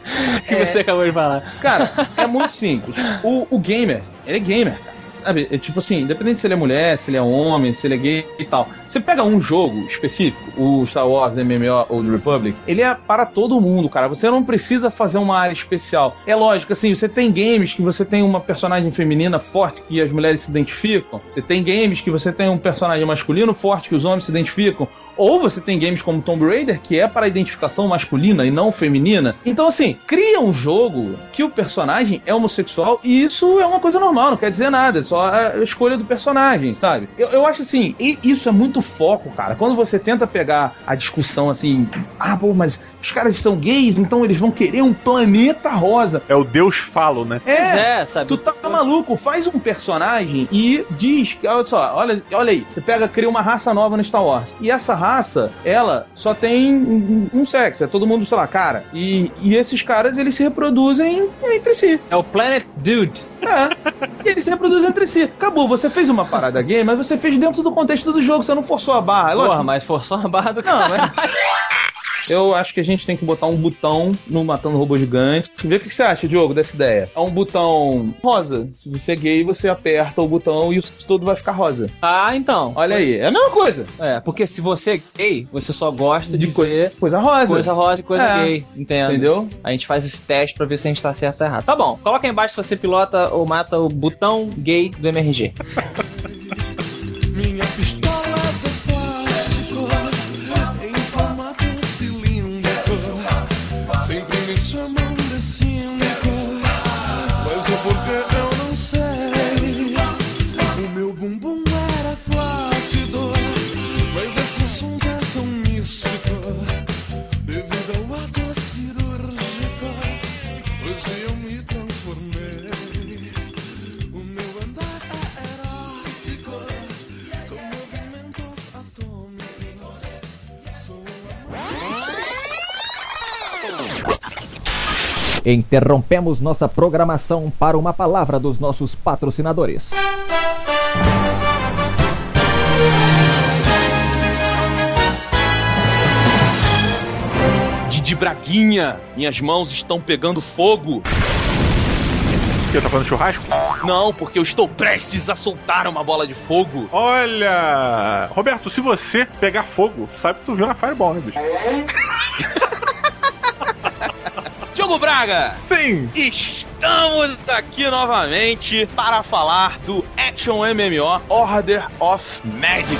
que É. você acabou de falar. Cara, é muito simples. O, o gamer, ele é gamer, cara. Sabe, é tipo assim, independente se ele é mulher, se ele é homem, se ele é gay e tal. Você pega um jogo específico, o Star Wars MMO Old Republic, ele é para todo mundo, cara. Você não precisa fazer uma área especial. É lógico, assim, você tem games que você tem uma personagem feminina forte que as mulheres se identificam. Você tem games que você tem um personagem masculino forte que os homens se identificam. Ou você tem games como Tomb Raider, que é para identificação masculina e não feminina. Então, assim, cria um jogo que o personagem é homossexual e isso é uma coisa normal, não quer dizer nada, é só a escolha do personagem, sabe? Eu, eu acho assim, e isso é muito foco, cara. Quando você tenta pegar a discussão assim, ah, pô, mas os caras são gays, então eles vão querer um planeta rosa. É o Deus falo, né? Pois é, sabe? Tu tá maluco? Faz um personagem e diz olha só, olha, olha aí, você pega, cria uma raça nova no Star Wars. E essa raça, ela só tem um, um sexo, é todo mundo, sei lá, cara. E, e esses caras, eles se reproduzem entre si. É o Planet Dude. É. e eles se reproduzem entre si. Acabou, você fez uma parada gay, mas você fez dentro do contexto do jogo, você não forçou a barra. É. Porra, mas forçou a barra do Não, cara. mas... Eu acho que a gente tem que botar um botão no Matando Robô Gigante. Vê o que você acha, Diogo, dessa ideia. É um botão rosa. Se você é gay, você aperta o botão e o todo vai ficar rosa. Ah, então. Olha aí, é a mesma coisa. É, porque se você é gay, você só gosta de, ver Coisa rosa. coisa rosa e coisa É. gay. Entendo. Entendeu? A gente faz esse teste pra ver se a gente tá certo ou errado. Tá bom, coloca aí embaixo se você pilota ou mata o botão gay do MRG. Minha pistola bumbum era flácido, mas esse assunto é tão místico. Devido ao ato cirúrgico, hoje eu me transformei. O meu andar é erótico. Com movimentos atômicos, sou Interrompemos nossa programação para uma palavra dos nossos patrocinadores. Braguinha, minhas mãos estão pegando fogo. Você tá fazendo churrasco? Não, porque eu estou prestes a soltar uma bola de fogo. Olha! Roberto, se você pegar fogo, tu sabe que tu viu na Fireball, né, bicho? Diogo Braga! Sim! Estamos aqui novamente para falar do Action MMO Order of Magic.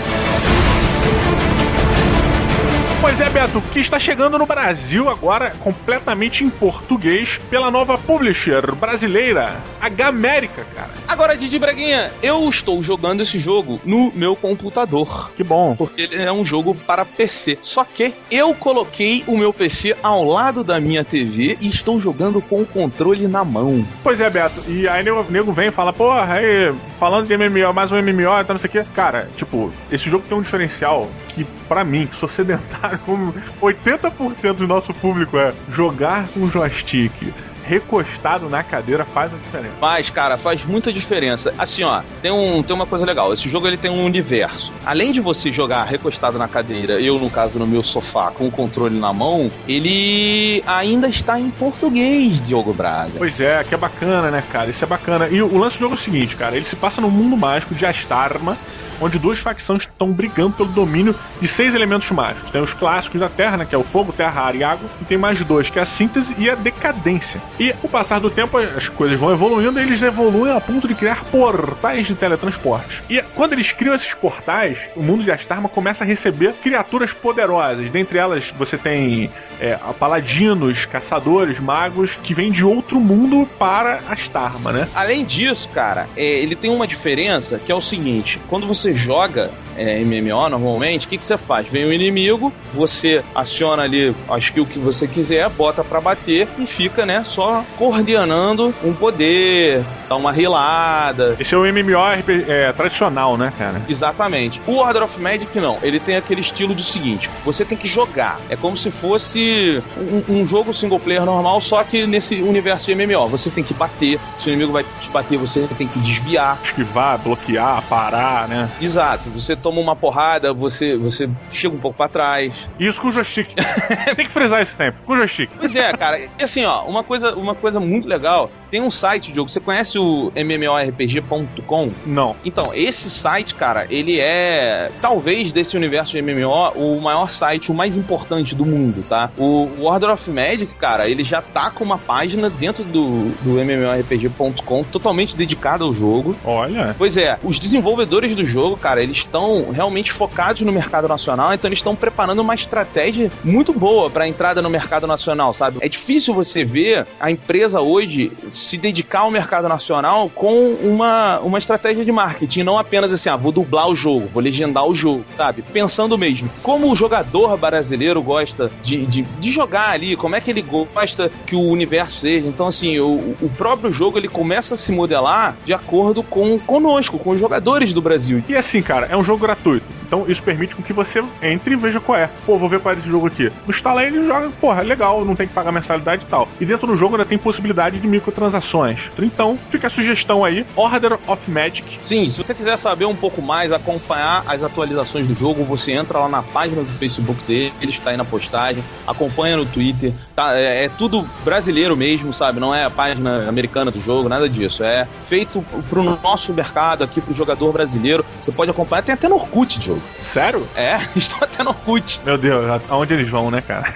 Pois é, Beto, que está chegando no Brasil agora completamente em português pela nova publisher brasileira, H América, cara. Agora, Didi Braguinha, eu estou jogando esse jogo no meu computador. Que bom. Porque ele é um jogo para PC. Só que eu coloquei o meu PC ao lado da minha TV e estou jogando com o controle na mão. Pois é, Beto. E aí nego, nego vem e fala, porra, aí, falando de MMO, mais um MMO, então não sei o quê. Cara, tipo, esse jogo tem um diferencial que, pra mim, que sou sedentário, como 80% do nosso público é jogar com joystick recostado na cadeira faz a diferença. Mas, cara, faz muita diferença. Assim, ó, tem, um, tem uma coisa legal. Esse jogo ele tem um universo. Além de você jogar recostado na cadeira, eu, no caso, no meu sofá, com o controle na mão, ele ainda está em português, Diogo Braga. Pois é, que é bacana, né, cara? Isso é bacana. E o lance do jogo é o seguinte, cara, ele se passa num mundo mágico de Astarma, onde duas facções estão brigando pelo domínio de seis elementos mágicos. Tem os clássicos da Terra, né, que é o fogo, terra, ar e água, e tem mais dois, que é a síntese e a decadência. E com o passar do tempo, as coisas vão evoluindo, e eles evoluem a ponto de criar portais de teletransporte. E quando eles criam esses portais, o mundo de Astarma começa a receber criaturas poderosas. Dentre elas, você tem é, paladinos, caçadores, magos, que vêm de outro mundo para Astarma, né? Além disso, cara, é, ele tem uma diferença que é o seguinte: quando você joga é, MMO normalmente, o que, que você faz? Vem o inimigo, você aciona ali a skill que você quiser, bota pra bater e fica, né, só coordenando um poder, dá uma rilada. Esse é o MMORPG é, tradicional, né, cara? Exatamente. O Order of Magic não. Ele tem aquele estilo de seguinte: você tem que jogar. É como se fosse um, um jogo single player normal, só que nesse universo de MMO. Você tem que bater. Se o inimigo vai te bater, você tem que desviar. Esquivar, bloquear, parar, né? Exato. Você toma uma porrada, você, você chega um pouco pra trás. Isso com joystick. tem que frisar isso sempre. Com joystick. Pois é, cara. E assim, ó, uma coisa, uma coisa muito legal. Tem um site, Diogo. Você conhece o MMORPG.com? Não. Então, esse site, cara, ele é, talvez desse universo de MMO, o maior site, o mais importante do mundo, tá? O Order of Magic, cara, ele já tá com uma página dentro do, do MMORPG.com totalmente dedicada ao jogo. Olha. Pois é, os desenvolvedores do jogo, cara, eles estão realmente focados no mercado nacional, então eles estão preparando uma estratégia muito boa para entrada no mercado nacional, sabe? É difícil você ver a empresa hoje se dedicar ao mercado nacional com uma, uma estratégia de marketing, não apenas assim, ah, vou dublar o jogo, vou legendar o jogo, sabe? Pensando mesmo, como o jogador brasileiro gosta de, de, de jogar ali, como é que ele gosta que o universo seja. Então, assim, o, o próprio jogo ele começa a se modelar de acordo com conosco, com os jogadores do Brasil. E assim, cara, é um jogo gratuito. Então isso permite com que você entre e veja qual é. Pô, vou ver qual é esse jogo aqui. Instala ele e joga, porra, legal, não tem que pagar mensalidade e tal. E dentro do jogo ainda tem possibilidade de microtransações. Então, fica a sugestão aí, Order of Magic. Sim, se você quiser saber um pouco mais, acompanhar as atualizações do jogo, você entra lá na página do Facebook dele, ele está aí na postagem, acompanha no Twitter, tá? É, é tudo brasileiro mesmo, sabe? Não é a página americana do jogo, nada disso. É feito pro nosso mercado aqui, pro jogador brasileiro. Você pode acompanhar, tem até no Orkut, jogo. Sério? É, estou até no Orkut. Meu Deus, aonde eles vão, né, cara?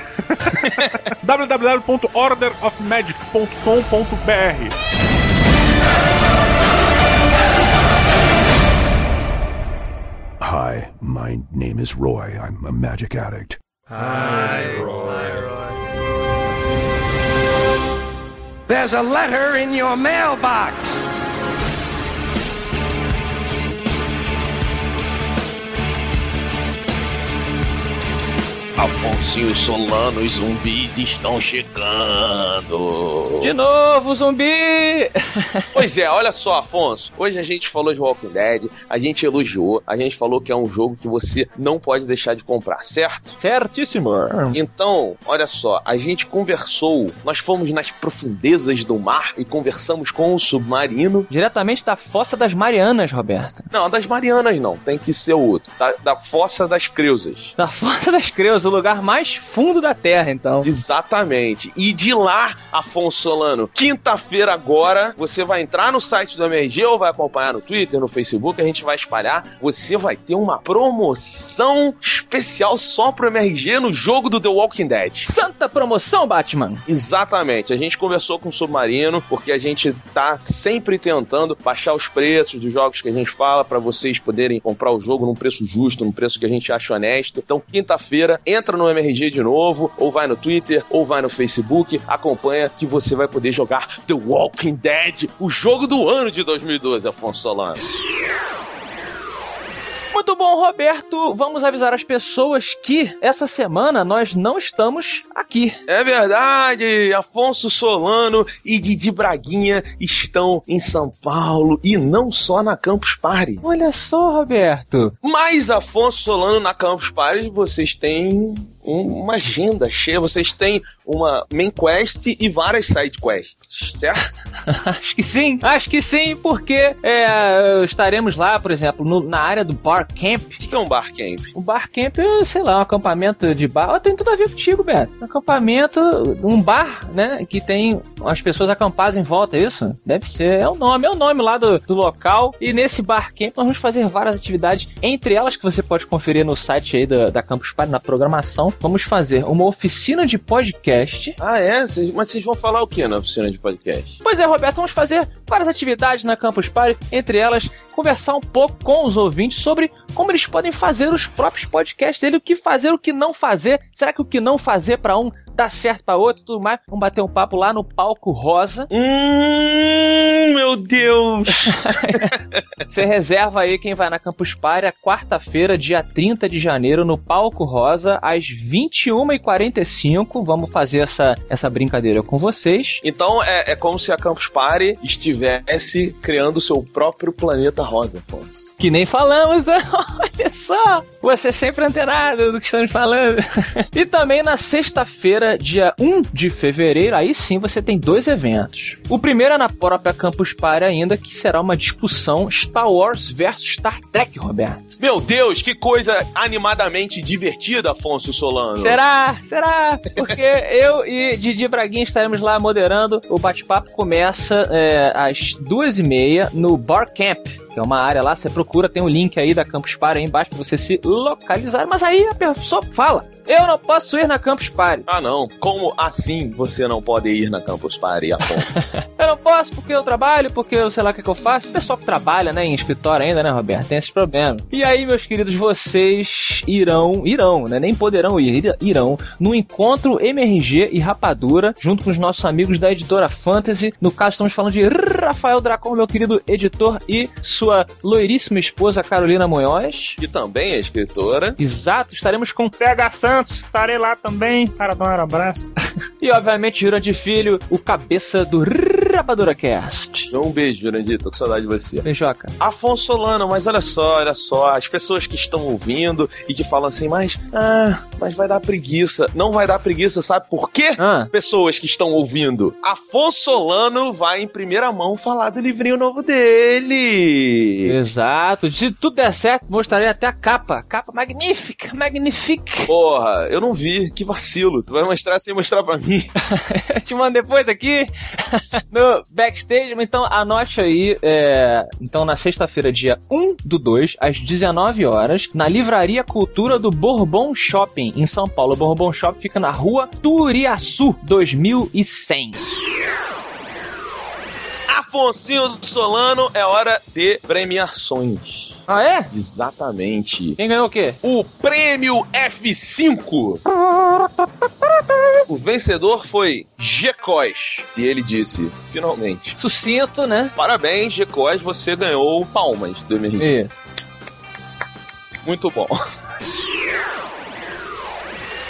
www.orderofmagic.com.br Hi, my name is Roy. I'm a magic addict. Hi, Roy. There's a letter in your mailbox. Afonso Solano, os zumbis estão chegando. De novo, zumbi! Pois é, olha só, Afonso. Hoje a gente falou de Walking Dead, a gente elogiou, a gente falou que é um jogo que você não pode deixar de comprar, certo? Certíssimo. Então, olha só, a gente conversou, nós fomos nas profundezas do mar e conversamos com o submarino. Diretamente da Fossa das Marianas, Roberto. Não, das Marianas não, tem que ser outro. Da, da Fossa das Creusas. Da Fossa das Creusas, lugar mais fundo da Terra, então. Exatamente. E de lá, Afonso Solano, quinta-feira agora, você vai entrar no site do MRG ou vai acompanhar no Twitter, no Facebook, a gente vai espalhar. Você vai ter uma promoção especial só pro MRG no jogo do The Walking Dead. Santa promoção, Batman! Exatamente. A gente conversou com o Submarino, porque a gente tá sempre tentando baixar os preços dos jogos que a gente fala para vocês poderem comprar o jogo num preço justo, num preço que a gente acha honesto. Então, quinta-feira, entra no MRG de novo, ou vai no Twitter, ou vai no Facebook, acompanha que você vai poder jogar The Walking Dead, o jogo do ano de 2012, Afonso Solano. Muito bom, Roberto. Vamos avisar as pessoas que essa semana nós não estamos aqui. É verdade, Afonso Solano e Didi Braguinha estão em São Paulo e não só na Campus Party. Olha só, Roberto. Mas Afonso Solano na Campus Party vocês têm uma agenda cheia, vocês têm uma main quest e várias side quests, certo? acho que sim, acho que sim, porque é, estaremos lá, por exemplo, no- na área do Bar Camp. O que é um bar camp? Um bar camp, é, sei lá, um acampamento de bar. Tem tudo a ver contigo, Beto. Um acampamento, um bar, né? Que tem as pessoas acampadas em volta, é isso? Deve ser. É o nome, é o nome lá do, do local. E nesse bar camp nós vamos fazer várias atividades, entre elas que você pode conferir no site aí da, da Campus Party, na programação. Vamos fazer uma oficina de podcast. Ah, é? Cês- Mas vocês vão falar o que na oficina de podcast? Pois é, Roberto, vamos fazer várias atividades na Campus Party, entre elas conversar um pouco com os ouvintes sobre como eles podem fazer os próprios podcasts dele, o que fazer, o que não fazer. Será que o que não fazer pra um dá certo pra outro, tudo mais? Vamos bater um papo lá no palco rosa. Hum, meu Deus! Você reserva aí quem vai na Campus Party quarta-feira, dia 30 de janeiro, no palco rosa, às 21h45. Vamos fazer essa, essa brincadeira com vocês. Então é, é como se a Campus Party estivesse criando o seu próprio planeta rosa, Afonso. Que nem falamos, né? olha só! Você sempre antenado do que estamos falando. e também na sexta-feira, dia 1 de fevereiro, aí sim você tem dois eventos. O primeiro é na própria Campus Party ainda, que será uma discussão Star Wars versus Star Trek, Roberto. Meu Deus, que coisa animadamente divertida, Afonso Solano. Será? Será? Porque eu e Didi Braguinha estaremos lá moderando. O bate-papo começa é, às duas e meia no Bar Camp, é uma área lá. Você procura tem o link aí da Campus Party aí embaixo pra você se localizar. Mas aí a pessoa fala: Eu não posso ir na Campus Party. Ah, não. Como assim você não pode ir na Campus Party, Afonso? Eu não posso porque eu trabalho, porque eu sei lá o que, que eu faço. O pessoal que trabalha, né, em escritório ainda, né, Roberto, tem esse problema. E aí, meus queridos, vocês irão, irão, né, nem poderão ir, irão, no encontro MRG e Rapadura, junto com os nossos amigos da editora Fantasy. No caso, estamos falando de Rafael Dracon, meu querido editor, e sua loiríssima esposa Carolina Munhoz. que também é escritora. Exato, estaremos com PH Santos, estarei lá também para dar um abraço. e obviamente, Jurandir Filho, o cabeça do Rapadura Cast. Um beijo, Jurandir, tô com saudade de você. Beijoca. Afonso Solano, mas olha só, olha só, as pessoas que estão ouvindo e que falam assim, mas, ah, mas vai dar preguiça. Não vai dar preguiça, sabe por quê? Ah. Pessoas que estão ouvindo. Afonso Solano vai em primeira mão falar do livrinho novo dele. Exato. Se tudo der certo, mostrarei até a capa. Capa magnífica, magnífica. Porra, eu não vi, que vacilo. Tu vai mostrar sem mostrar pra mim. Eu te mando depois aqui no backstage. Então anote aí. é, Então na sexta-feira, dia 1 do 2, às 19 horas, na Livraria Cultura do Bourbon Shopping, em São Paulo. O Bourbon Shopping fica na rua Turiaçu 2100. Afonso Solano, é hora de premiações. Ah, é? Exatamente. Quem ganhou o quê? O prêmio F5. O vencedor foi Gecós. E ele disse, finalmente. Sucinto, né? Parabéns, Gecós, você ganhou palmas do MRG. Isso. Muito bom.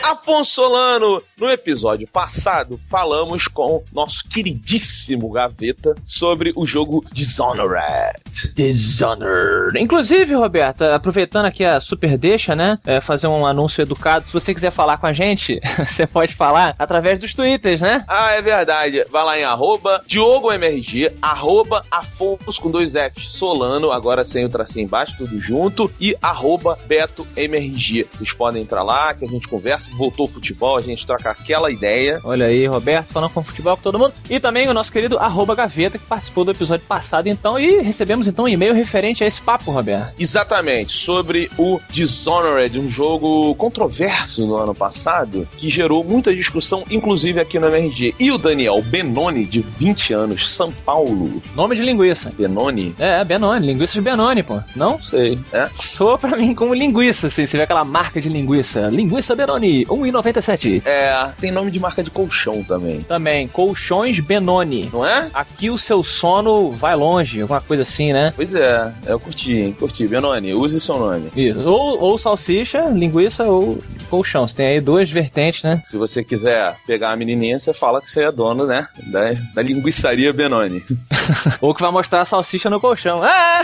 Afonso Solano, no episódio passado, falamos com nosso queridíssimo Gaveta sobre o jogo Dishonored. Dishonored. Inclusive, Roberta, aproveitando aqui a super deixa, né? é, fazer um anúncio educado. Se você quiser falar com a gente, você pode falar através dos twitters, né? Ah, é verdade. Vai lá em arroba DiogoMRG, arroba Afonso com dois Fs Solano, agora sem o tracinho embaixo, tudo junto, e arroba BetoMRG. Vocês podem entrar lá, que a gente conversa, voltou o futebol, a gente troca aquela ideia. Olha aí, Roberto, falando com futebol com todo mundo. E também o nosso querido arroba Gaveta, que participou do episódio passado, então, e recebemos então um e-mail referente a esse papo, Roberto. Exatamente, sobre o Dishonored, um jogo controverso no ano passado, que gerou muita discussão, inclusive aqui no MRG. E o Daniel Benoni, de 20 anos, São Paulo. Nome de linguiça. Benoni? É, Benoni, linguiça de Benoni, pô. Não? Sei, é? Soa pra mim como linguiça, assim. Você vê aquela marca de linguiça. Linguiça Benoni, 1,97. É, tem nome de marca de colchão também. Também, colchões Benoni. Não é? Aqui o seu sono vai longe, alguma coisa assim, né? Pois é, eu curti, hein? Curti. Benoni, use seu nome. Isso. Ou, ou salsicha, linguiça ou colchão. Você tem aí duas vertentes, né? Se você quiser pegar a menininha, você fala que você é dono, né? Da, da linguiçaria Benoni. ou que vai mostrar a salsicha no colchão. Ah!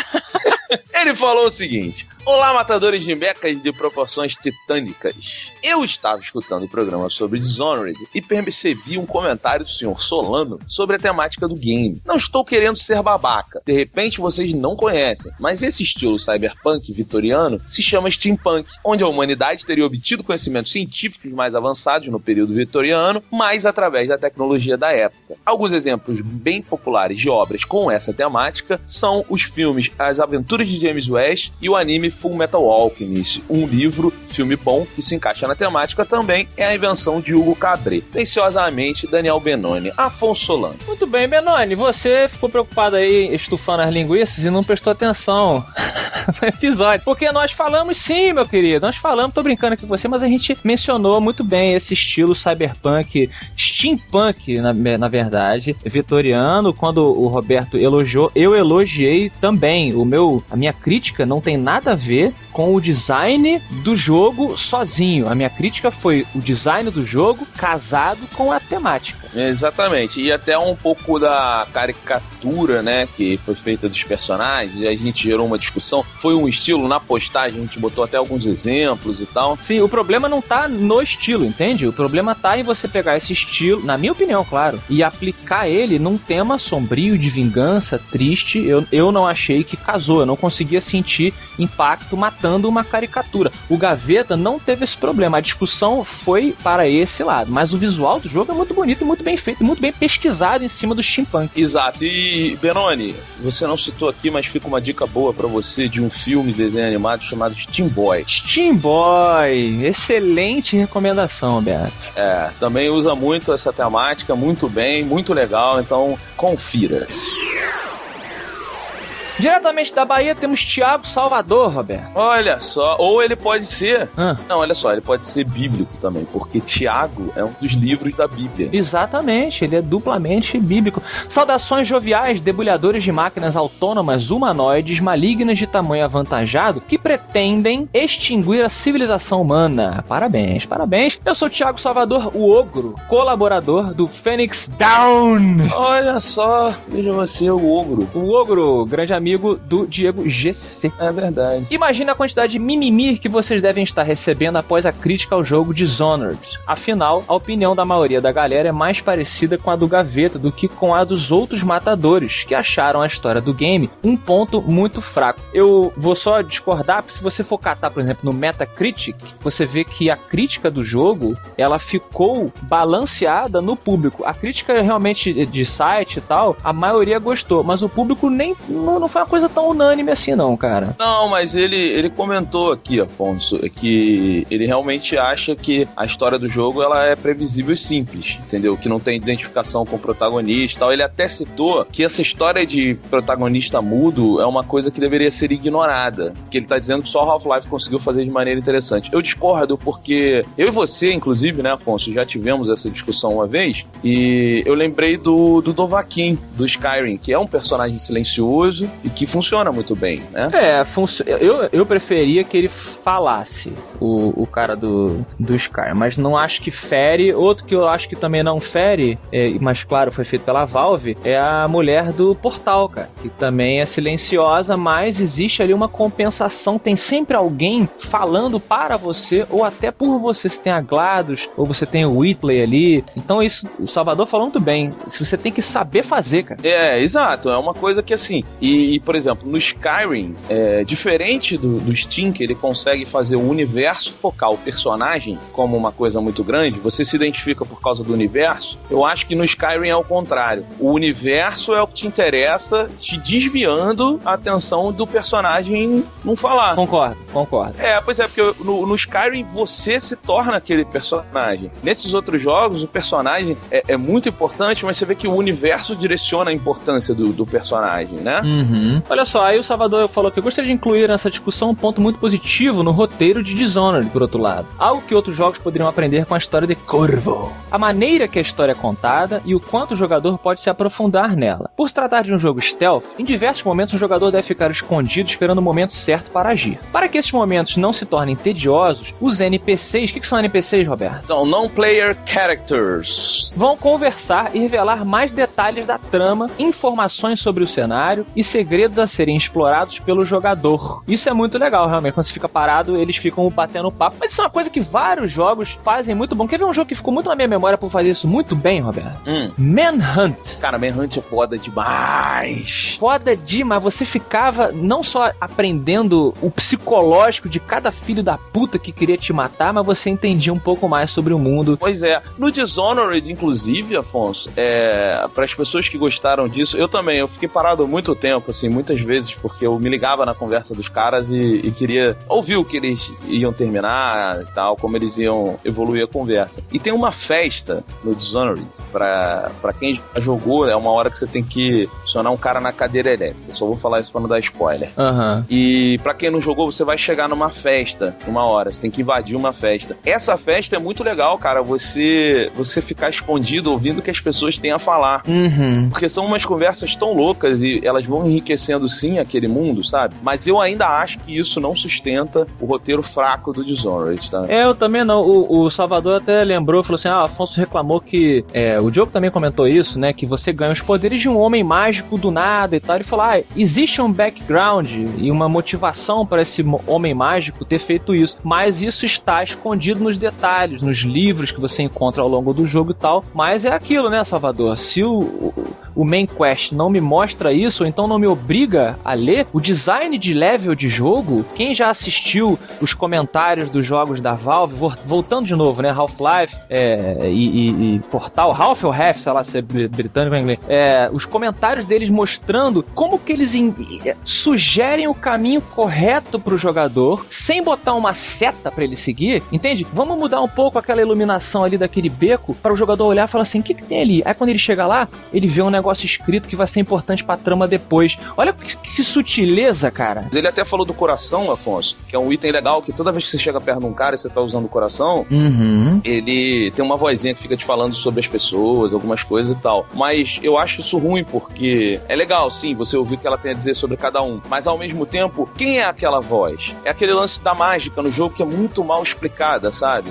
Ele falou o seguinte: Olá, matadores de mecas de proporções titânicas. Eu estava escutando o programa sobre Dishonored e percebi um comentário do senhor Solano sobre a temática do game. Não estou querendo ser babaca, de repente vocês não conhecem, mas esse estilo cyberpunk vitoriano se chama steampunk, onde a humanidade teria obtido conhecimentos científicos mais avançados no período vitoriano, mas através da tecnologia da época. Alguns exemplos bem populares de obras com essa temática são os filmes As Aventuras de James West e o anime Full Metal Alchemist, um livro, filme bom, que se encaixa na temática também, é a invenção de Hugo Cabret. Atenciosamente, Daniel Benoni, Afonso Solano. Muito bem, Benoni, você ficou preocupado aí estufando as linguiças e não prestou atenção no episódio. Porque nós falamos sim, meu querido, nós falamos, tô brincando aqui com você, mas a gente mencionou muito bem esse estilo cyberpunk, steampunk, na, na verdade, vitoriano, quando o Roberto elogiou, eu elogiei também. O meu, a minha crítica não tem nada a ver com o design do jogo sozinho. A minha crítica foi o design do jogo casado com a temática. Exatamente, e até um pouco da caricatura, né, que foi feita dos personagens, a gente gerou uma discussão, foi um estilo, na postagem a gente botou até alguns exemplos e tal. Sim, o problema não tá no estilo, entende? O problema tá em você pegar esse estilo, na minha opinião, claro, e aplicar ele num tema sombrio de vingança, triste. Eu, eu não achei que casou, eu não conseguia sentir impacto matando uma caricatura. O Gaveta não teve esse problema, a discussão foi para esse lado, mas o visual do jogo é muito bonito e muito bem feito, muito bem pesquisado em cima do steampunk. Exato, e Benoni, você não citou aqui, mas fica uma dica boa para você de um filme de desenho animado chamado Steam Boy. Steam Boy, excelente recomendação, Beto. É, também usa muito essa temática, muito bem, muito legal, então confira. Diretamente da Bahia temos Thiago Salvador, Roberto. Olha só, ou ele pode ser. Ah. Não, olha só, ele pode ser bíblico também, porque Tiago é um dos livros da Bíblia. Exatamente, ele é duplamente bíblico. Saudações joviais, debulhadores de máquinas autônomas humanoides malignas de tamanho avantajado que pretendem extinguir a civilização humana. Parabéns, parabéns. Eu sou Thiago Salvador, o ogro, colaborador do Phoenix Down. Olha só, veja você, o ogro. O ogro, grande amigo do Diego GC. É verdade. Imagina a quantidade de mimimi que vocês devem estar recebendo após a crítica ao jogo Dishonored. Afinal, a opinião da maioria da galera é mais parecida com a do Gaveta do que com a dos outros matadores, que acharam a história do game um ponto muito fraco. Eu vou só discordar, porque se você for catar, por exemplo, no Metacritic, você vê que a crítica do jogo, ela ficou balanceada no público. A crítica realmente de site e tal, a maioria gostou, mas o público nem não, não foi uma coisa tão unânime assim não, cara. Não, mas ele, ele comentou aqui, Afonso, que ele realmente acha que a história do jogo ela é previsível e simples, entendeu? Que não tem identificação com o protagonista tal. Ele até citou que essa história de protagonista mudo é uma coisa que deveria ser ignorada. Que ele tá dizendo que só Half-Life conseguiu fazer de maneira interessante. Eu discordo porque eu e você, inclusive, né, Afonso, já tivemos essa discussão uma vez e eu lembrei do, do Dovahkiin, do Skyrim, que é um personagem silencioso e que funciona muito bem, né? É, func- eu, eu preferia que ele falasse, o, o cara do, do Sky, mas não acho que fere. Outro que eu acho que também não fere, é, mas claro, foi feito pela Valve, é a mulher do Portal, cara, que também é silenciosa, mas existe ali uma compensação. Tem sempre alguém falando para você, ou até por você. Você tem a GLaDOS, ou você tem o Whitley ali. Então, isso, o Salvador falou muito bem. Se você tem que saber fazer, cara. É, exato. É uma coisa que assim. E, e, por exemplo, no Skyrim, é, diferente do, do Steam, que ele consegue fazer o universo focar o personagem como uma coisa muito grande, você se identifica por causa do universo. Eu acho que no Skyrim é o contrário. O universo é o que te interessa, te desviando a atenção do personagem não falar. Concordo, concordo. É, pois é, porque no, no Skyrim você se torna aquele personagem. Nesses outros jogos, o personagem é, é muito importante, mas você vê que o universo direciona a importância do, do personagem, né? Uhum. Olha só, aí o Salvador falou que eu gostaria de incluir nessa discussão um ponto muito positivo no roteiro de Dishonored, por outro lado. Algo que outros jogos poderiam aprender com a história de Corvo. A maneira que a história é contada e o quanto o jogador pode se aprofundar nela. Por se tratar de um jogo stealth, em diversos momentos o jogador deve ficar escondido esperando o momento certo para agir. Para que esses momentos não se tornem tediosos, os NPCs, o que, que são NPCs, Roberto? São non-player characters. Vão conversar e revelar mais detalhes da trama, informações sobre o cenário e segredos a serem explorados pelo jogador. Isso é muito legal, realmente. Quando você fica parado, eles ficam batendo papo. Mas isso é uma coisa que vários jogos fazem muito bom. Quer ver um jogo que ficou muito na minha memória por fazer isso muito bem, Roberto? Hum. Manhunt. Cara, Manhunt é foda demais. Foda demais. Você ficava não só aprendendo o psicológico de cada filho da puta que queria te matar, mas você entendia um pouco mais sobre o mundo. Pois é. No Dishonored, inclusive, Afonso, é, para as pessoas que gostaram disso, eu também, eu fiquei parado muito tempo, assim, muitas vezes, porque eu me ligava na conversa dos caras e, e queria ouvir o que eles iam terminar e tal, como eles iam evoluir a conversa. E tem uma festa no Dishonored, pra, pra quem já jogou, é uma hora que você tem que acionar um cara na cadeira elétrica. Só vou falar isso pra não dar spoiler. Aham. E pra quem não jogou, você vai chegar numa festa, uma hora, você tem que invadir uma festa. Essa festa é muito legal, cara, você você ficar escondido ouvindo o que as pessoas têm a falar. Uhum. Porque são umas conversas tão loucas e elas vão enriquecendo sim aquele mundo, sabe? Mas eu ainda acho que isso não sustenta o roteiro fraco do Dishonored, tá? É, eu também não. O, o Salvador até lembrou, falou assim: ah, Afonso reclamou que. É, o Diogo também comentou isso, né? Que você ganha os poderes de um homem mágico do nada e tal. Ele falou: ah, existe um background e uma motivação para esse homem mágico ter feito isso. Mas isso está escondido nos detalhes, nos livros que você encontra ao longo do jogo e tal. Mas é aquilo, né, Salvador? Se o, o, o main quest não me mostra isso, ou então não me obriga a ler, o design de level de jogo, quem já assistiu os comentários dos jogos da Valve, vo- voltando de novo, né? Half-Life é, e, e- e Portal, Half ou Half, sei lá se é br- britânico ou inglês, é, os comentários deles mostrando como que eles é, sugerem o caminho correto pro jogador, sem botar uma seta pra ele seguir, entende? Vamos mudar um pouco aquela iluminação ali daquele beco para o jogador olhar e falar assim: o que, que tem ali? Aí quando ele chega lá, ele vê um negócio escrito que vai ser importante pra trama depois. Olha que, que sutileza, cara. Ele até falou do coração, Afonso, que é um item legal que toda vez que você chega perto de um cara e você tá usando o coração, Uhum. ele tem uma vozinha que fica te falando sobre as pessoas, algumas coisas e tal. Mas eu acho isso ruim porque é legal, sim, você ouvir o que ela tem a dizer sobre cada um. Mas ao mesmo tempo, quem é aquela voz? É aquele lance da mágica no jogo que é muito mal explicada, sabe?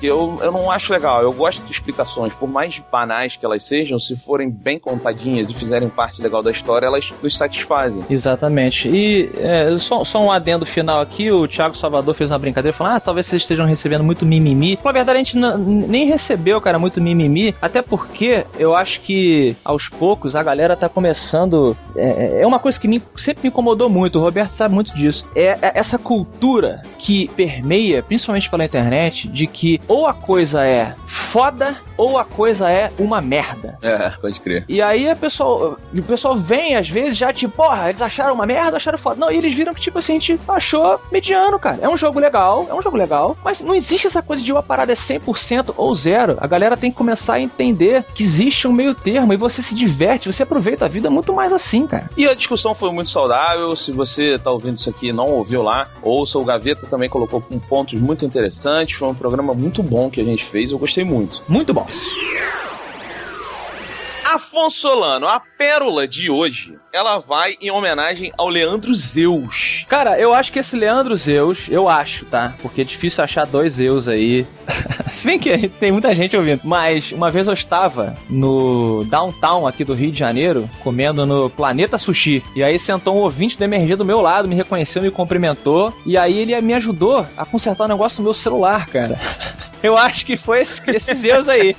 Que eu, eu não acho legal. Eu gosto de explicações, por mais banais que elas sejam, se forem bem contadinhas e fizerem parte legal da história, elas nos satisfazem. Exatamente. E é, só, só um adendo final aqui, o Thiago Salvador fez uma brincadeira falando, ah, talvez vocês estejam recebendo muito mimimi. Na verdade, a gente não- nem recebeu, cara, muito mimimi, até porque eu acho que aos poucos a galera tá começando. É, é uma coisa que me- sempre me incomodou muito, o Roberto sabe muito disso. É, é essa cultura que permeia, principalmente pela internet, de que ou a coisa é foda ou a coisa é uma merda. É, pode crer. E aí a pessoa, o pessoal vem às vezes já tipo, porra, eles acharam uma merda, acharam foda. Não, e eles viram que tipo assim, a gente achou mediano, cara. É um jogo legal, é um jogo legal, mas não existe essa coisa de uma parada é 100% ou zero. A galera tem que começar a entender que existe um meio termo e você se diverte, você aproveita a vida muito mais assim, cara. E a discussão foi muito saudável. Se você tá ouvindo isso aqui e não ouviu lá, ouça o Gaveta também colocou com pontos muito interessantes. Foi um programa muito bom que a gente fez. Eu gostei muito. Muito bom. Afonso Solano, a pérola de hoje, ela vai em homenagem ao Leandro Zeus. Cara, eu acho que esse Leandro Zeus, eu acho, tá? Porque é difícil achar dois Zeus aí. Se bem que tem muita gente ouvindo. Mas uma vez eu estava no downtown aqui do Rio de Janeiro, comendo no Planeta Sushi. E aí sentou um ouvinte da emergência do meu lado, me reconheceu, me cumprimentou. E aí ele me ajudou a consertar um negócio no meu celular, cara. Eu acho que foi esse, esse Zeus aí.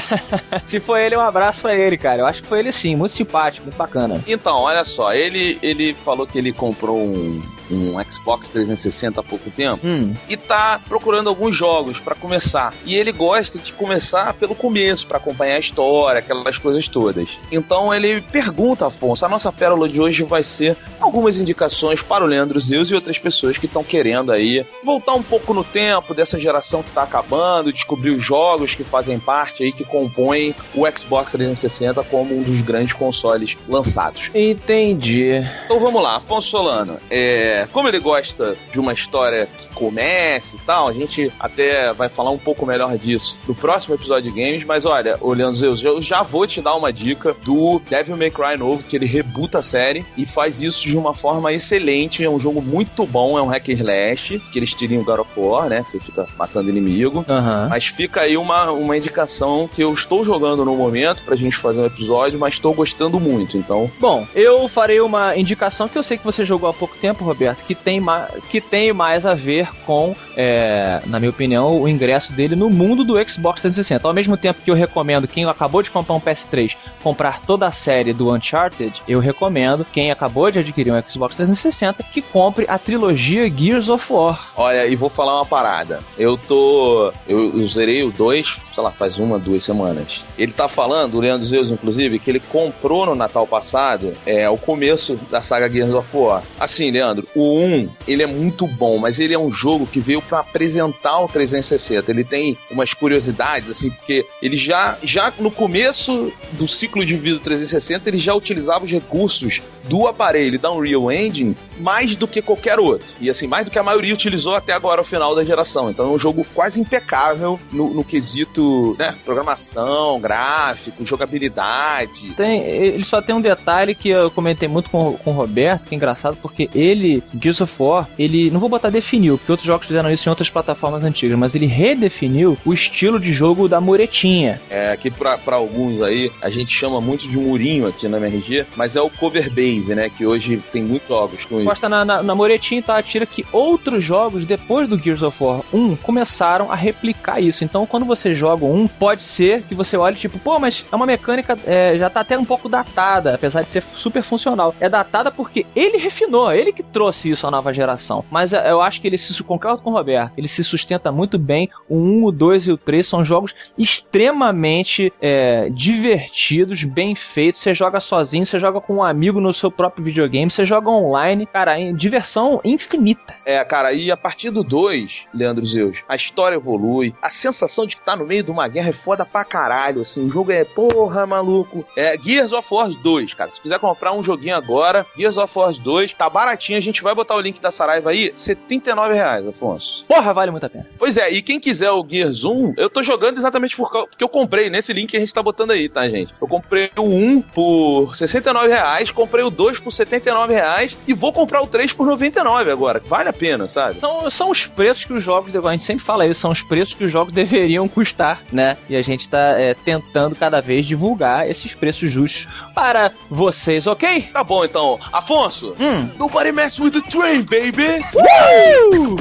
Se foi ele, um abraço pra ele, cara. Eu acho que foi ele sim, muito simpático, muito bacana. Então, olha só, ele, ele falou que ele comprou um, um Xbox 360 há pouco tempo Hum. e tá procurando alguns jogos pra começar. E ele gosta de começar pelo começo, pra acompanhar a história, aquelas coisas todas. Então ele pergunta, Afonso, a nossa pérola de hoje vai ser algumas indicações para o Leandro Zeus e outras pessoas que estão querendo aí voltar um pouco no tempo dessa geração que tá acabando, descobrir os jogos que fazem parte aí, que compõem o Xbox 360 como um dos grandes consoles lançados. Entendi. Então vamos lá, Afonso Solano. É, como ele gosta de uma história que comece e tal, a gente até vai falar um pouco melhor disso no próximo episódio de games. Mas olha, olhando Zeus, eu já vou te dar uma dica do Devil May Cry novo, que ele rebuta a série e faz isso de uma forma excelente. É um jogo muito bom, é um hack and slash, que eles tiram o God of War, né? Que você fica matando inimigo. Aham. Mas fica aí uma, uma indicação que eu estou jogando no momento pra gente fazer um episódio, mas estou gostando muito. Então, Bom, eu farei uma indicação que eu sei que você jogou há pouco tempo, Roberto, que tem, que tem mais a ver com, é, na minha opinião, o ingresso dele no mundo do Xbox 360. Ao mesmo tempo que eu recomendo quem acabou de comprar um PS3 comprar toda a série do Uncharted, eu recomendo quem acabou de adquirir um Xbox 360 que compre a trilogia Gears of War. Olha, e vou falar uma parada. Eu tô. Eu, eu zerei o 2, sei lá, faz uma, duas semanas. Ele tá falando, o Leandro Zeus, inclusive, que ele comprou no Natal passado é, o começo da saga Gears of War. Assim, Leandro, o 1, ele é muito bom, mas ele é um jogo que veio pra apresentar o 360. Ele tem umas curiosidades, assim, porque ele já, já no começo do ciclo de vida do 360, ele já utilizava os recursos do aparelho da Unreal Engine mais do que qualquer outro. E assim, mais do que a maioria utilizou até agora, o final da geração. Então é um jogo quase impecável no, no quesito, né? Programação, gráfico, jogabilidade. Tem, ele só tem um detalhe que eu comentei muito com, com o Roberto, que é engraçado, porque ele, Gears of War, ele, não vou botar definiu, porque outros jogos fizeram isso em outras plataformas antigas, mas ele redefiniu o estilo de jogo da muretinha. É, que pra, pra alguns aí, a gente chama muito de murinho aqui na MRG, mas é o cover base, né? Que hoje tem muitos jogos com isso. Posta na, na, na muretinha tá, tira que outros jogos, depois do Gears of War 1, começaram a replicar isso. Então, quando você joga um, pode ser que você olhe tipo, pô, mas é uma mecânica é, já tá até um pouco datada, apesar de ser super funcional. É datada porque ele refinou, ele que trouxe isso à nova geração. Mas é, eu acho que ele se concordo com o ele se sustenta muito bem. O 1, o 2 e o 3 são jogos extremamente é, divertidos, bem feitos. Você joga sozinho, você joga com um amigo no seu próprio videogame, você joga online, cara, em diversão infinita. É, cara, e a partir do 2, Leandro Zeus, a história evolui, a sensação de que tá no meio de uma guerra é foda pra caralho, assim, o jogo é porra, maluco. É Gears of War 2, cara, se quiser comprar um joguinho agora, Gears of War 2, tá baratinho, a gente vai botar o link da Saraiva aí, 79 reais, Afonso. Porra, vale muito a pena. Pois é, e quem quiser o Gears 1, eu tô jogando exatamente por causa, porque eu comprei nesse link que a gente tá botando aí, tá, gente? Eu comprei o 1 por 69 reais, comprei o 2 por 79 reais e vou comprar o 3 por 99 agora. Vale a pena, sabe? São, são os preços que os jogos, a gente sempre fala isso, são os preços que os jogos deveriam custar, né? E a gente tá é, tentando cada vez divulgar esses preços justos para vocês, ok? Tá bom então. Afonso, hum. nobody mess with the train, baby! Woo!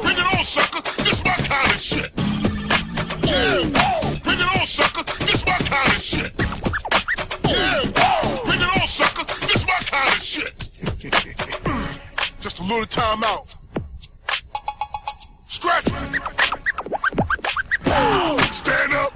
Bring it sucker! This my kind of shit! Bring it sucker! This my kind of shit! Just a little time out. Stretch! Stand up!